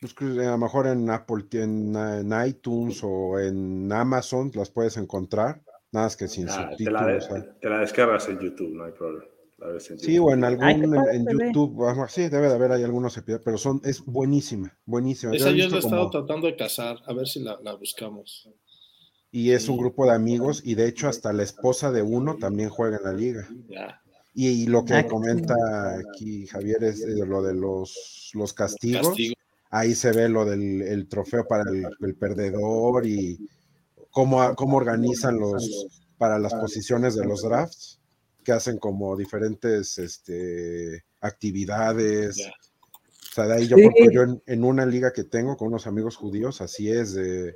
Pues a lo mejor en Apple, en, en iTunes o en Amazon las puedes encontrar, nada más que sin Ah, te, la de- subtítulos. ¿sabes? te la descargas en YouTube, no hay problema. En Sí, o en algún Ay, en, en. YouTube, vamos, sí, debe de haber hay algunos episodios, pero son, es buenísima, buenísima. Esa he yo la he estado como- tratando de cazar, a ver si la, la buscamos. y es un grupo de amigos, y de hecho hasta la esposa de uno también juega en la liga. Ya. Y, y lo que comenta aquí Javier es de lo de los, los castigos. Castigo. Ahí se ve lo del el trofeo para el, el perdedor y cómo, cómo organizan los para las posiciones de los drafts, que hacen como diferentes este, actividades. Ya. O sea, de ahí yo, Sí. porque yo en, en una liga que tengo con unos amigos judíos, así es, de,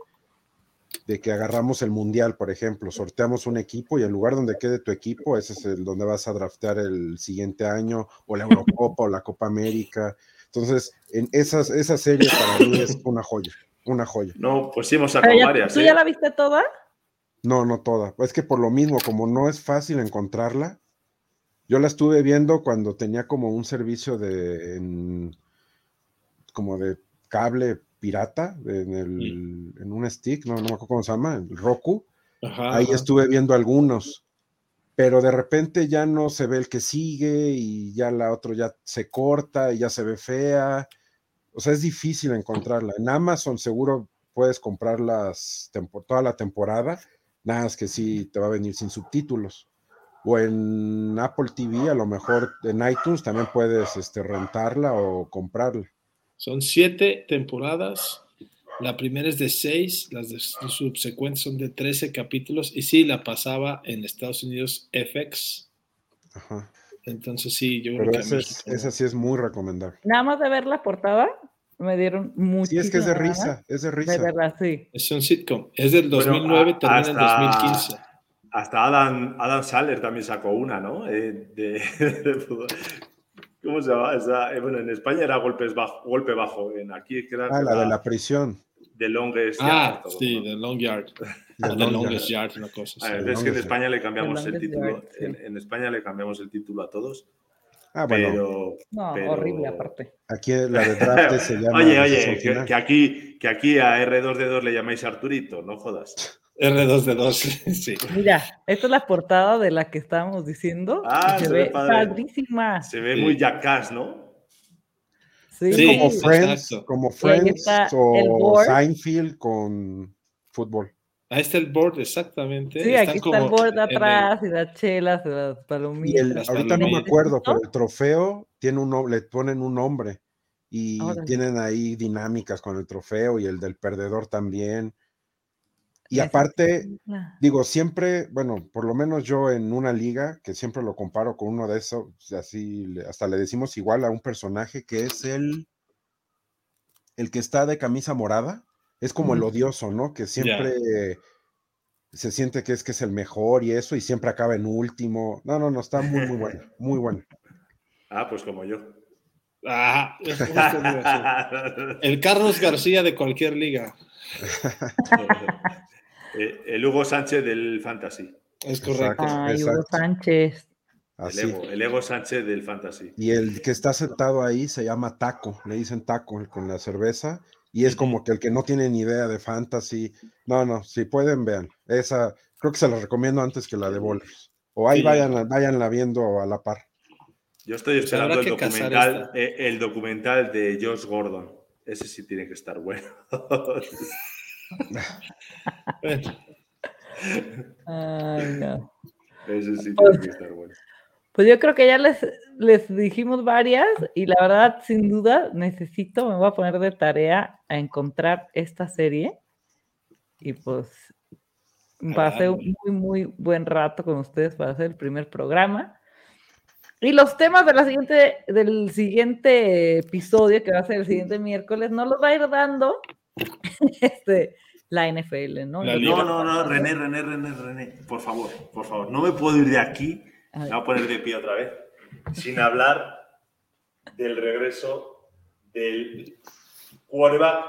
de que agarramos el mundial, por ejemplo, sorteamos un equipo y el lugar donde quede tu equipo, ese es el donde vas a draftear el siguiente año, o la Eurocopa o la Copa América. Entonces, en esas, esa serie para mí es una joya, una joya. No, pues sí hemos sacado ya- varias. ¿Tú ¿eh? ya la viste toda? No, no toda. Es que por lo mismo, como no es fácil encontrarla, yo la estuve viendo cuando tenía como un servicio de en- como de cable pirata en, el, en un stick, no, no me acuerdo cómo se llama, el Roku. Ajá, Ahí ajá. estuve viendo algunos, pero de repente ya no se ve el que sigue y ya la otra ya se corta y ya se ve fea. O sea, es difícil encontrarla. En Amazon seguro puedes comprarlas tempo- toda la temporada, Nada, es que sí te va a venir sin subtítulos. O en Apple TV, a lo mejor en iTunes también puedes este, rentarla o comprarla. Son siete temporadas. La primera es de seis, las de subsecuentes son de 13 capítulos. Y sí, la pasaba en Estados Unidos FX. Ajá. Entonces sí, yo Pero creo que esa, es- México- esa sí es muy recomendable. Nada más de ver la portada, me dieron mucho. Sí, es que es de risa, es de De risa. verdad, sí. Es un sitcom. Es del Bueno, 2009, a- termina en hasta- 2015. Hasta Adam, Adam Sandler también sacó una, ¿no? Eh, de, de fútbol. ¿Cómo se llama? Esa- eh, bueno, en España era golpes bajo, golpe bajo. En aquí que era Ah, la de la prisión. de Longest Ah, Yard, sí, ¿no? The Long Yard. The The Long Longest Yard. Yard, una cosa Ah, es que en España le cambiamos The el título. Yard, sí. En, en España le cambiamos el título a todos. Ah, bueno, Pero, No, pero- horrible aparte. aquí la de draft se llama. Oye, oye, que aquí, que aquí a R2D2 le llamáis Arturito, no jodas. R2D2, sí. Mira, esta es la portada de la que estábamos diciendo. Ah, se, se ve ve padre. padrísima. Se ve Sí. muy jackass, ¿no? Sí, como Friends, exacto. como Friends o. Seinfeld con fútbol. Ahí está el board, exactamente. Sí, aquí está el board el- atrás y las chelas y las Y palomitas. el, Las ahorita no me acuerdo, pero el trofeo tiene un le ponen un nombre y Órale. tienen ahí dinámicas con el trofeo y el del perdedor también. Y aparte, digo, siempre, bueno, por lo menos yo en una liga, que siempre lo comparo con uno de esos, así, hasta le decimos igual a un personaje que es el, el que está de camisa morada, es como el odioso, ¿no? Que siempre se siente que es que es el mejor y eso, y siempre acaba en último. No, no, no, está muy, muy bueno, muy bueno. Ah, pues como yo. Ah, el Carlos García de cualquier liga. Eh, el Hugo Sánchez del Fantasy. Es correcto. Exacto. Ay, Hugo. Sánchez. El. Ego, el Ego Sánchez del Fantasy. Y el que está sentado ahí se llama Taco, le dicen Taco el con la cerveza, y es como que el que no tiene ni idea de fantasy. No, no, si pueden, vean. Esa, creo que se la recomiendo antes que la de Bowlers. O ahí Sí. vayan, váyanla viendo a la par. Yo estoy Pues esperando el documental, esta. eh, el documental de Josh Gordon. Ese sí tiene que estar bueno. Bueno, Ay, no. Sí tiene que estar bueno. Pues yo creo que ya les, les dijimos varias y la verdad, sin duda, necesito, me voy a poner de tarea a encontrar esta serie y pues pasé un muy, muy buen rato con ustedes para hacer el primer programa. Y los temas de la siguiente, del siguiente episodio, que va a ser el siguiente miércoles, no los va a ir dando este, la NFL, ¿no? La. No, no, no, René, René, René, René. Por favor, por favor. No me puedo ir de aquí. A Me voy a poner de pie otra vez. Sin hablar del regreso del quarterback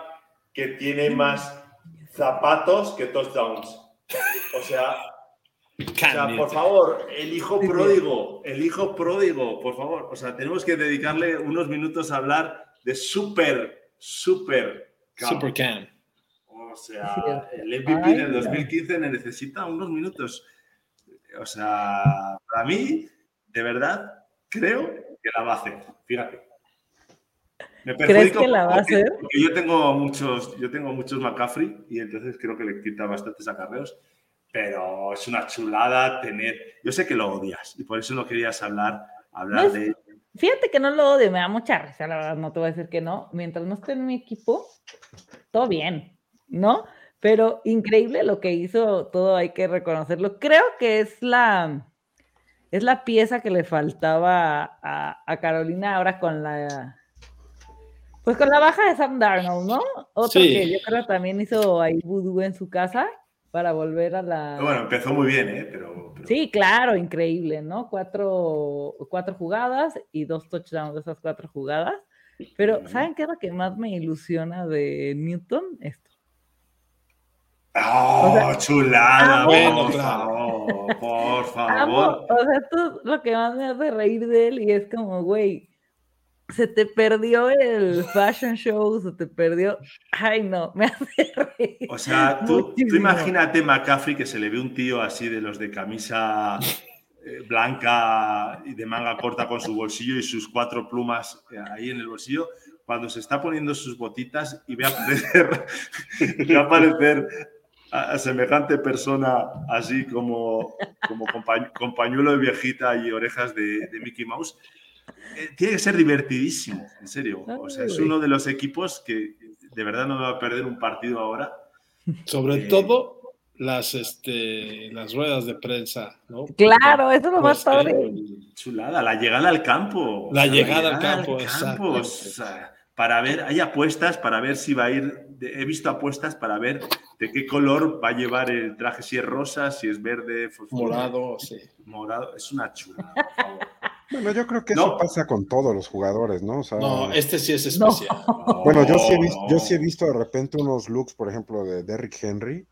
que tiene más zapatos que touchdowns. O sea, o sea, por favor, el hijo pródigo, el hijo pródigo, por favor. O sea, tenemos que dedicarle unos minutos a hablar de super, super. Super Cam. O sea, el MVP Ay, del no. 2015 necesita unos minutos. O sea, para mí, de verdad, creo que la va a hacer. Fíjate. Me ¿Crees que la va a porque- hacer? Porque yo tengo muchos, yo tengo muchos McCaffrey y entonces creo que le quita bastantes acarreos. Pero es una chulada tener. Yo sé que lo odias y por eso no querías hablar, hablar No es- de. Fíjate que no lo odio, me da mucha risa, la verdad, no te voy a decir que no. Mientras no esté en mi equipo, todo bien, ¿no? Pero increíble lo que hizo, todo hay que reconocerlo. Creo que es la, es la pieza que le faltaba a, a Carolina ahora con la, pues con la baja de Sam Darnold, ¿no? Otro Sí. que yo creo también hizo ahí vudú en su casa para volver a la... Bueno, empezó muy bien, ¿eh? Pero, pero- Sí, claro, increíble, ¿no? Cuatro, cuatro jugadas y dos touchdowns de esas cuatro jugadas. Pero. ¿saben qué es lo que más me ilusiona de Newton? Esto. ¡Oh, O sea, chulada! amo- Bueno, por favor, por Amo, favor. o sea, esto es lo que más me hace reír de él y es como, güey, se te perdió el fashion show, se te perdió. Ay, no, me hace reír. O sea, tú, tú imagínate McCaffrey que se le ve un tío así de los de camisa eh, blanca y de manga corta con su bolsillo y sus cuatro plumas eh, ahí en el bolsillo, cuando se está poniendo sus botitas y ve aparecer, ve aparecer a, semejante persona, así como, como con pañuelo de viejita y orejas de, Mickey Mouse, tiene que ser divertidísimo, en serio. O sea, es uno de los equipos que de verdad no me va a perder un partido ahora. Sobre eh, todo las, este, las ruedas de prensa, ¿no? Claro, eso es lo más pues, padre. Chulada, la llegada al campo. La, llegada, al campo, exacto. para ver, hay apuestas para ver si va a ir, he visto apuestas para ver de qué color va a llevar el traje, si es rosa, si es verde, morado, sí. Morado, es una chulada, Bueno, yo creo que eso pasa con todos los jugadores, ¿no? no, este sí es especial. Bueno, yo sí, he visto, yo sí he visto de repente unos looks, por ejemplo, de Derrick Henry,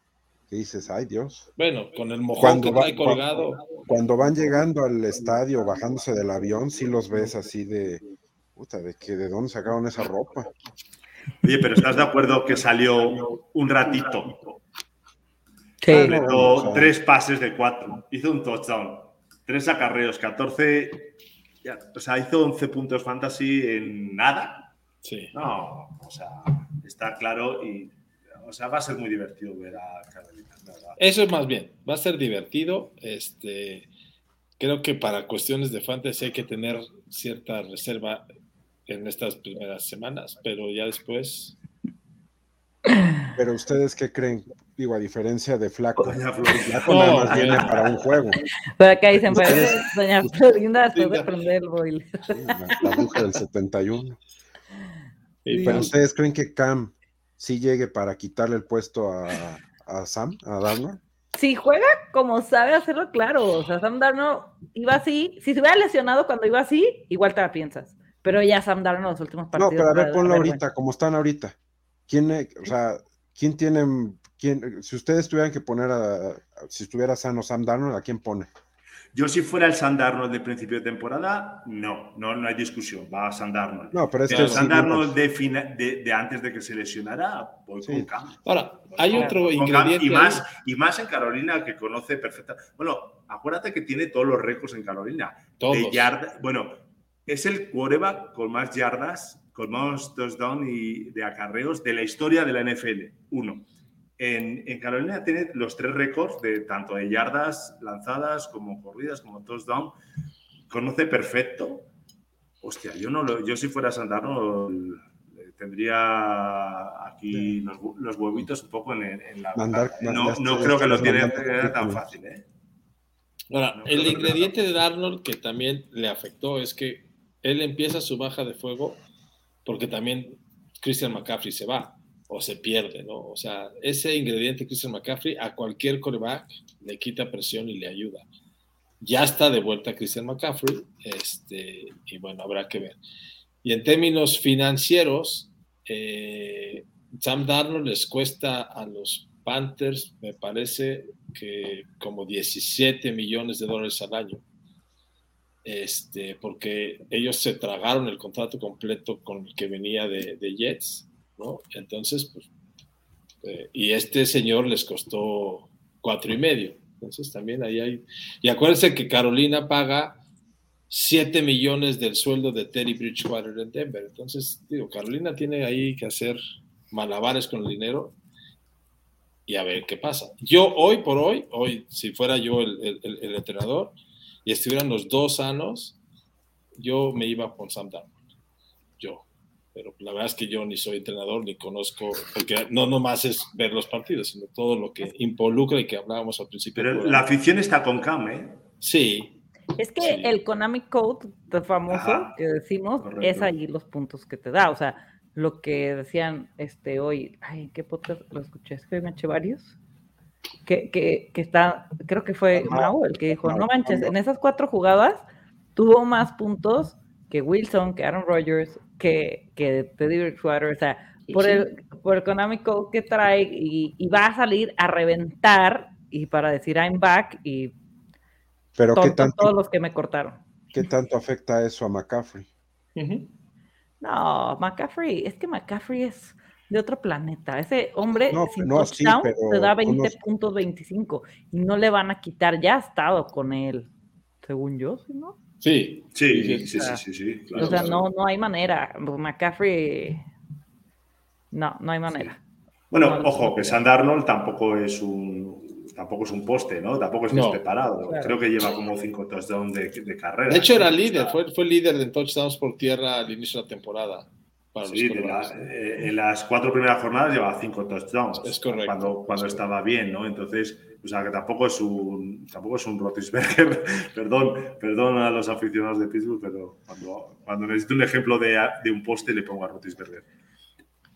dices, ay Dios. Bueno, con el mojón que trae colgado. Cuando, van llegando al estadio, bajándose del avión, sí los ves así de, puta, de que de dónde sacaron esa ropa. Oye, pero ¿estás de acuerdo que salió un ratito? Sí. tres pases de cuatro, hizo un touchdown, tres acarreos, 14, o sea, hizo 11 puntos fantasy en nada. Sí. No, o sea, está claro y o sea, va a ser muy divertido ver a Carolina. Eso es más bien, va a ser divertido. Este, creo que para cuestiones de fantasy hay que tener cierta reserva en estas primeras semanas, pero ya después. Pero ustedes qué creen? Digo, a diferencia de Flaco, Flaco nada más viene para un juego. Pero acá dicen, pues, doña Florinda después de prender el boil. la, la bruja del 71. Pero ustedes creen que Cam sí llegue para quitarle el puesto a, Sam, a Darnold? Si juega como sabe hacerlo, claro. O sea, Sam Darnold iba así. Si se hubiera lesionado cuando iba así, igual te la piensas. Pero ya Sam Darnold los últimos partidos. No, pero a ver, ponlo ahorita, como están ahorita. ¿Quién, o sea, quién tiene, quién, si ustedes tuvieran que poner a, si estuviera sano Sam Darnold, ¿a quién pone? Yo si fuera el Sandarnold de principio de temporada, no, no, no hay discusión, va a Sandarnold. No, pero este el Sandarnold de, de, antes de que se lesionara, voy con Cam. Ahora, hay otro ingrediente. Y más, y más en Carolina que conoce perfectamente. Bueno, acuérdate que tiene todos los récords en Carolina. Todos. bueno, es el quarterback con más yardas, con más touchdown y de acarreos de la historia de la NFL. Uno. En, Carolina tiene los tres récords de tanto de yardas lanzadas como corridas, como touchdown. Conoce perfecto. Hostia, yo no lo, yo si fuera Santano tendría aquí los, huevitos un poco en, la. no, creo que lo tiene tan fácil, ¿eh? Ahora, el ingrediente de Darnold que también le afectó es que él empieza su baja de fuego porque también Christian McCaffrey se va o se pierde, ¿no? O sea, ese ingrediente Christian McCaffrey a cualquier coreback le quita presión y le ayuda. Ya está de vuelta Christian McCaffrey, este, y bueno, habrá que ver. Y en términos financieros, eh, Sam Darnold les cuesta a los Panthers, me parece que como 17 millones de dólares al año. Este, porque ellos se tragaron el contrato completo con el que venía de, de Jets entonces, pues, eh, y este señor les costó cuatro y medio. Entonces también ahí hay. Y acuérdense que Carolina paga 7 millones del sueldo de Terry Bridgewater en Denver. Entonces, digo, Carolina tiene ahí que hacer malabares con el dinero y a ver qué pasa. Yo hoy por hoy, hoy, si fuera yo el, entrenador y estuvieran los dos sanos, yo me iba con Sam Darnold. Yo pero la verdad es que yo ni soy entrenador ni conozco, porque no nomás es ver los partidos, sino todo lo que involucra y que hablábamos al principio. Pero la afición está con Cam, ¿eh? Sí. Es que el Konami Code famoso que decimos es ahí los puntos que te da, o sea, lo que decían este hoy, ay, ¿qué podcast lo escuché? Es que me eché varios. Que, que, que, está, creo que fue Mau el que dijo, no manches, en esas cuatro jugadas tuvo más puntos que Wilson, que Aaron Rodgers, que, que Teddy Bridgewater, o sea, por, el, por económico que trae y, va a salir a reventar y para decir I'm back y Pero ¿qué tanto, todos los que me cortaron. ¿Qué tanto afecta eso a McCaffrey? No, McCaffrey, es que McCaffrey es de otro planeta. Ese hombre sin touchdown te da 20 puntos 25 y no le van a quitar, ya ha estado con él, según yo, ¿no? Sí, sí, sí, sí, sí, o sea, no, no hay manera. McCaffrey, no, no hay manera. Bueno, No, ojo, que Sand Arnold tampoco es un tampoco es un poste, ¿no? Tampoco es No. despreparado. Claro. Creo que lleva como cinco touchdowns de, de carrera. De hecho, era líder, fue, fue líder de touchdowns por tierra al inicio de la temporada. Para Sí, los la- eh, en las cuatro primeras jornadas llevaba cinco touchdowns. Es correcto. Cuando, cuando estaba bien, ¿no? Entonces, o sea, que tampoco es un, tampoco es un Rotisberger. perdón, perdón a los aficionados de Pittsburgh, pero cuando, cuando necesito un ejemplo de, de un poste le pongo a Rotisberger.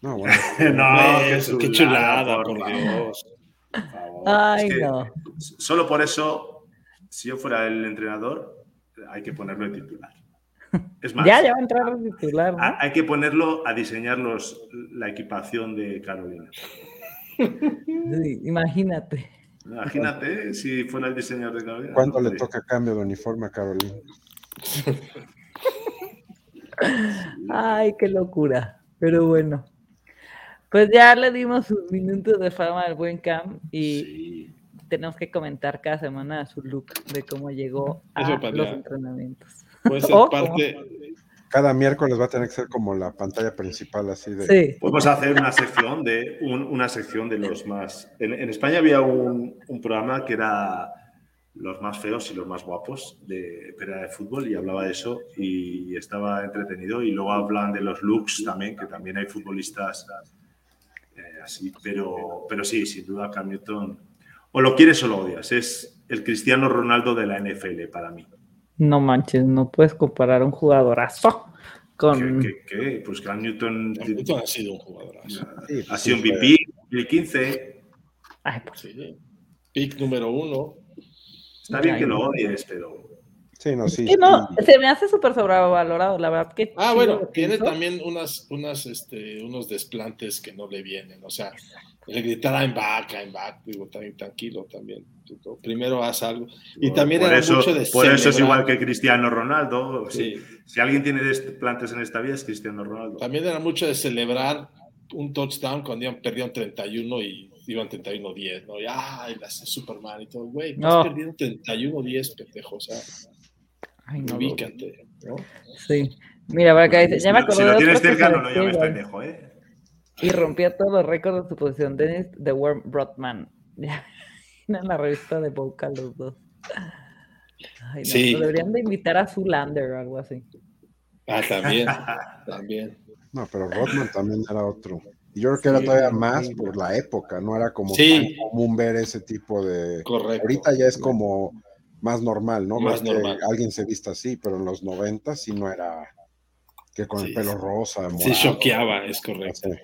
No, bueno. no, Eso, qué chulada, por Dios. por favor. Ay, Es que no. Solo por eso, si yo fuera el entrenador, hay que ponerlo de titular. Es más, Ya, ya va a entrar a titular, hay que ponerlo a diseñar los, la equipación de Carolina. Sí, imagínate. Imagínate si fuera el diseñador de Carolina. ¿Cuándo le toca cambio de uniforme a Carolina? Ay, qué locura. Pero bueno. Pues ya le dimos sus minutos de fama al buen Cam y sí. tenemos que comentar cada semana su look de cómo llegó a los entrenamientos. Puede ser parte. Cada miércoles va a tener que ser como la pantalla principal, así de. Sí, Podemos hacer una sección de un- una sección de los más. En, en España había un, un programa que era los más feos y los más guapos de pero era de fútbol y hablaba de eso y estaba entretenido y luego hablan de los looks también que también hay futbolistas eh, así pero pero sí sin duda Cam Newton o lo quieres o lo odias es el Cristiano Ronaldo de la NFL para mí no manches, no puedes comparar un jugadorazo con... ¿Qué, qué- qué? pues Cam Newton Newton ha sido un jugador. Sí, ha sido un VP 2015 Ay, pues, Sí. Pick número uno. Está bien que lo odies, pero Sí, no, sí. que no, sí. se me hace súper sobrevalorado, la verdad que... Ah, bueno, tiene también unas, unas, este, unos desplantes que no le vienen. O sea, le gritar I'm back, I'm back, digo, también tranquilo también. Primero haz algo. Y también por era eso, mucho de por eso es celebrar. igual que Cristiano Ronaldo. Si, Sí. si alguien tiene desplantes en esta vida es Cristiano Ronaldo. También era mucho de celebrar un touchdown cuando iban, perdían 31 y iban 31-10, ¿no? Y, ay, las de Superman y todo, güey, No. no. perdieron 31-10, pendejo, o sea, Ay, no, ubícate, ¿no? Sí. Mira, por acá dice, ya me si, acordé si lo tienes cerca, no lo llames pendejo, ¿eh? Y rompió todos los récords de su posición. Dennis The Worm Brodman. en la revista de Boca los dos. Ay, no, Sí. Deberían de invitar a Zulander o algo así. Ah, también, también. No, pero Rodman también era otro. Y yo creo que era Sí, todavía sí. más por la época, no era como Sí. tan común ver ese tipo de. Correcto. Ahorita ya es como más normal, ¿no? Más Más, normal. que alguien se vista así, pero en los 90 sí no era que con Sí, el pelo sí. rosa, Sí, morado, choqueaba, es correcto. así.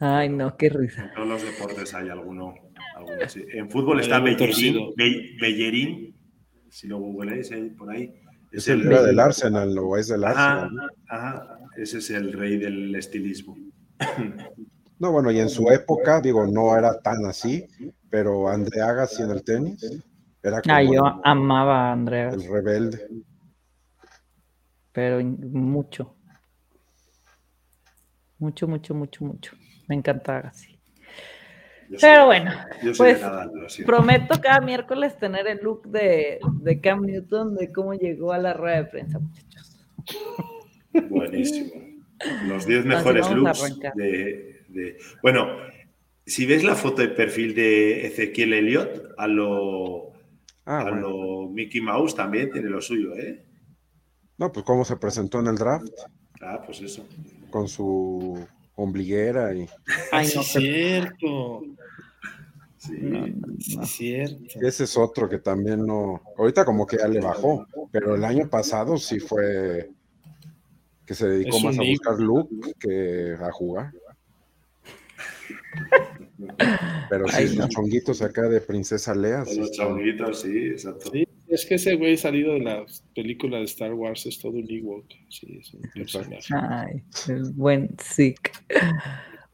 Ay, no, qué risa. En todos los deportes hay alguno. alguno así. En fútbol está Bellerín, Bellerín, si lo googleáis ahí por ahí. Es el era del Arsenal o es del Ajá, Arsenal. ajá, ese es el rey del estilismo. No, bueno, y en su época, digo, no era tan así, pero André Agassi en el tenis era como Ay, yo el, amaba a Andrea, el rebelde. pero mucho. Mucho, mucho, mucho, mucho. Me encanta así. Yo soy- Pero bueno, yo pues, Nadal, prometo cada miércoles tener el look de, de Cam Newton, de cómo llegó a la rueda de prensa, muchachos. Buenísimo. Los 10 Así mejores looks de, de- Bueno, si ves la foto de perfil de Ezequiel Elliott, a lo, Ah, a bueno. lo Mickey Mouse también tiene lo suyo, ¿eh? No, pues cómo se presentó en el draft Ah, pues eso. con su ombliguera y Ay, sí, no, cierto. Sí. no, cierto. ese es otro que también no. Ahorita como que ya le bajó, pero el año pasado sí fue que se dedicó Es más a buscar look que a jugar. Pero sí, Ay, no. los chonguitos acá de Princesa Lea. Sí los chonguitos, sí, exacto. Sí, es que ese güey salido de la película de Star Wars es todo un Ewok. Sí, es un personaje. Ay, el buen Sick.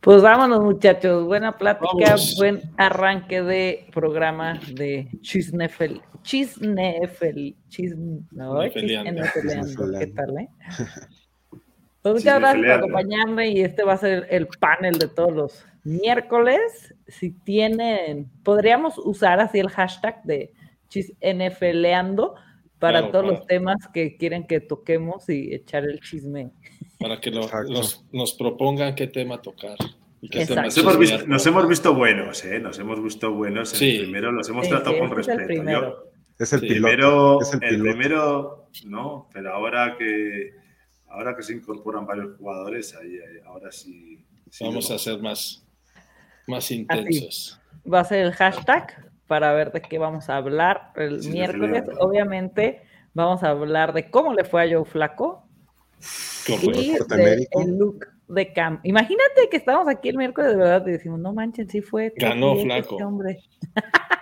Pues vámonos, muchachos. Buena plática, Vamos. buen arranque de programa de Chisnefel. Chisnefel. Chisne, no. Chisnefeleando. ¿Qué tal, eh? Pues muchas gracias por acompañarme y este va a ser el panel de todos los miércoles. Si tienen, podríamos usar así el hashtag de chisnefeleando para Claro, todos claro. los temas que quieren que toquemos y echar el chisme. Para que lo- los- nos propongan qué tema tocar. Y. Nos hemos, visto, nos hemos visto buenos, ¿eh? Nos hemos visto buenos. Sí. el primero los hemos Sí, tratado sí, con respeto. Yo, Es el Sí, piloto. primero, es el el, primero, no, pero ahora que ahora que se incorporan varios jugadores, ahí, ahí, ahora sí. sí Vamos lo- a ser más, más intensos. Va a ser el hashtag para ver de qué vamos a hablar el Sí, miércoles. Obviamente vamos a hablar de cómo le fue a Joe Flaco y de el look de Cam. Imagínate que estamos aquí el miércoles de verdad y decimos, no manchen, sí fue. Ganó top 10 Flaco. este hombre.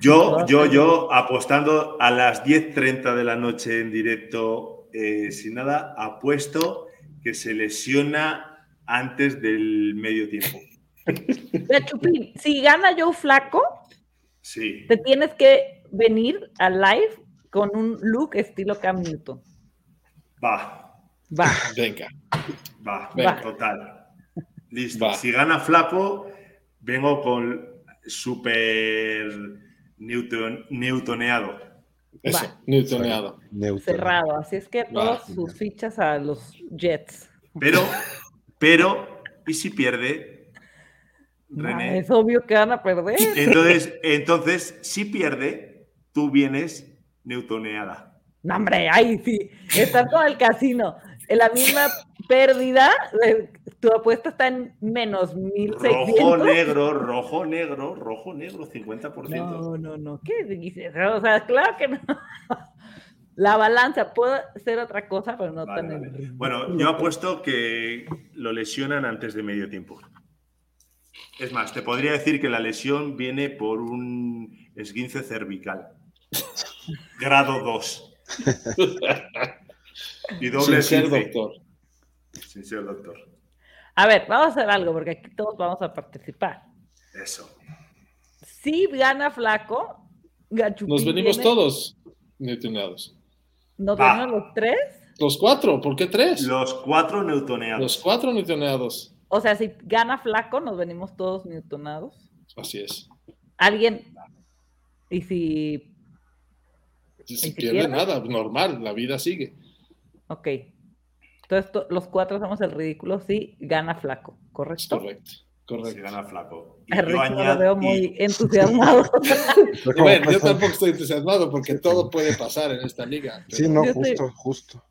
Yo, yo, yo apostando a las 10.30 de la noche en directo, eh, sin nada, apuesto que se lesiona antes del medio tiempo. Chupín, si gana Joe Flaco, Sí. te tienes que venir al live con un look estilo Cam Newton. Va, Va. Venga. va, Venga. total. Listo. Va. Si gana Flaco, vengo con super Newton, newtoneado. Eso, Va. newtoneado. Cerrado. Así es que todas sus fichas a los Jets. Pero, pero, ¿y si pierde? René. es obvio que van a perder. Entonces, entonces, si pierde, tú vienes newtoneada. No, hombre, ahí sí. Están con el casino. En la misma pérdida, eh, tu apuesta está en menos Rojo, 1600. negro, rojo, negro, rojo, negro, 50%. No, no, no. ¿Qué dices? O sea, claro que no. La balanza puede ser otra cosa, pero no Vale, tan. vale. en- Bueno, yo apuesto que lo lesionan antes de medio tiempo. Es más, te podría decir que la lesión viene por un esguince cervical. Grado 2. Y doble Sin ser doctor. Sin ser doctor. A ver, vamos a hacer algo, porque aquí todos vamos a participar. Eso. Si gana Flaco, Gachupín Nos venimos todos newtoneados. Nos venimos los tres. Los cuatro, ¿por qué tres? Los cuatro newtoneados. Los cuatro newtoneados. O sea, si gana Flaco, nos venimos todos newtonados. Así es. Alguien. Y si. Si ¿Y se si pierde pierde? nada, normal, la vida sigue. Ok. Entonces to- los cuatro hacemos el ridículo si gana Flaco, Es ¿correcto? correcto. Si Correcto. gana flaco. Y A yo Rick no lo añado- veo y- muy entusiasmado. Bueno, yo tampoco estoy entusiasmado porque todo puede pasar en esta liga. pero- Sí, no, Yo estoy- justo, justo.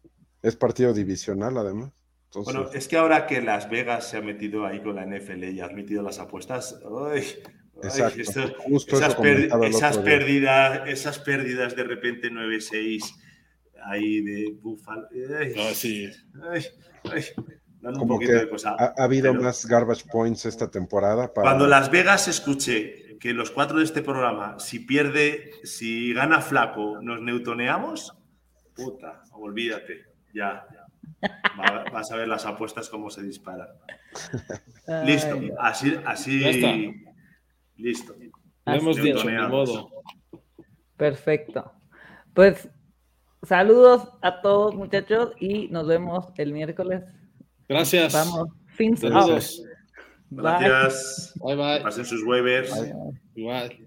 Es partido divisional, además. Entonces, Bueno, es que ahora que Las Vegas se ha metido ahí con la NFL y ha admitido las apuestas, ¡ay! ¡ay! exacto. esto- justo esas, pérdidas, esas pérdidas de repente 9-6 ahí de Buffalo. ¡ay! No, sí. ¡ay! ¡ay! Dan un poquito que de cosa. Ha, ha habido Pero más garbage points esta temporada. Para... Cuando Las Vegas escuché que los cuatro de este programa, si pierde, si gana flaco, nos newtoneamos, puta, olvídate, ya. Va- vas a ver las apuestas cómo se disparan. Listo, así, así. Listo. Lo hemos dicho, newtoneados. modo. perfecto. Pues saludos a todos, muchachos, y nos vemos el miércoles. Gracias. Vamos. Bye. Gracias. Bye bye. Pasen sus waivers. Igual.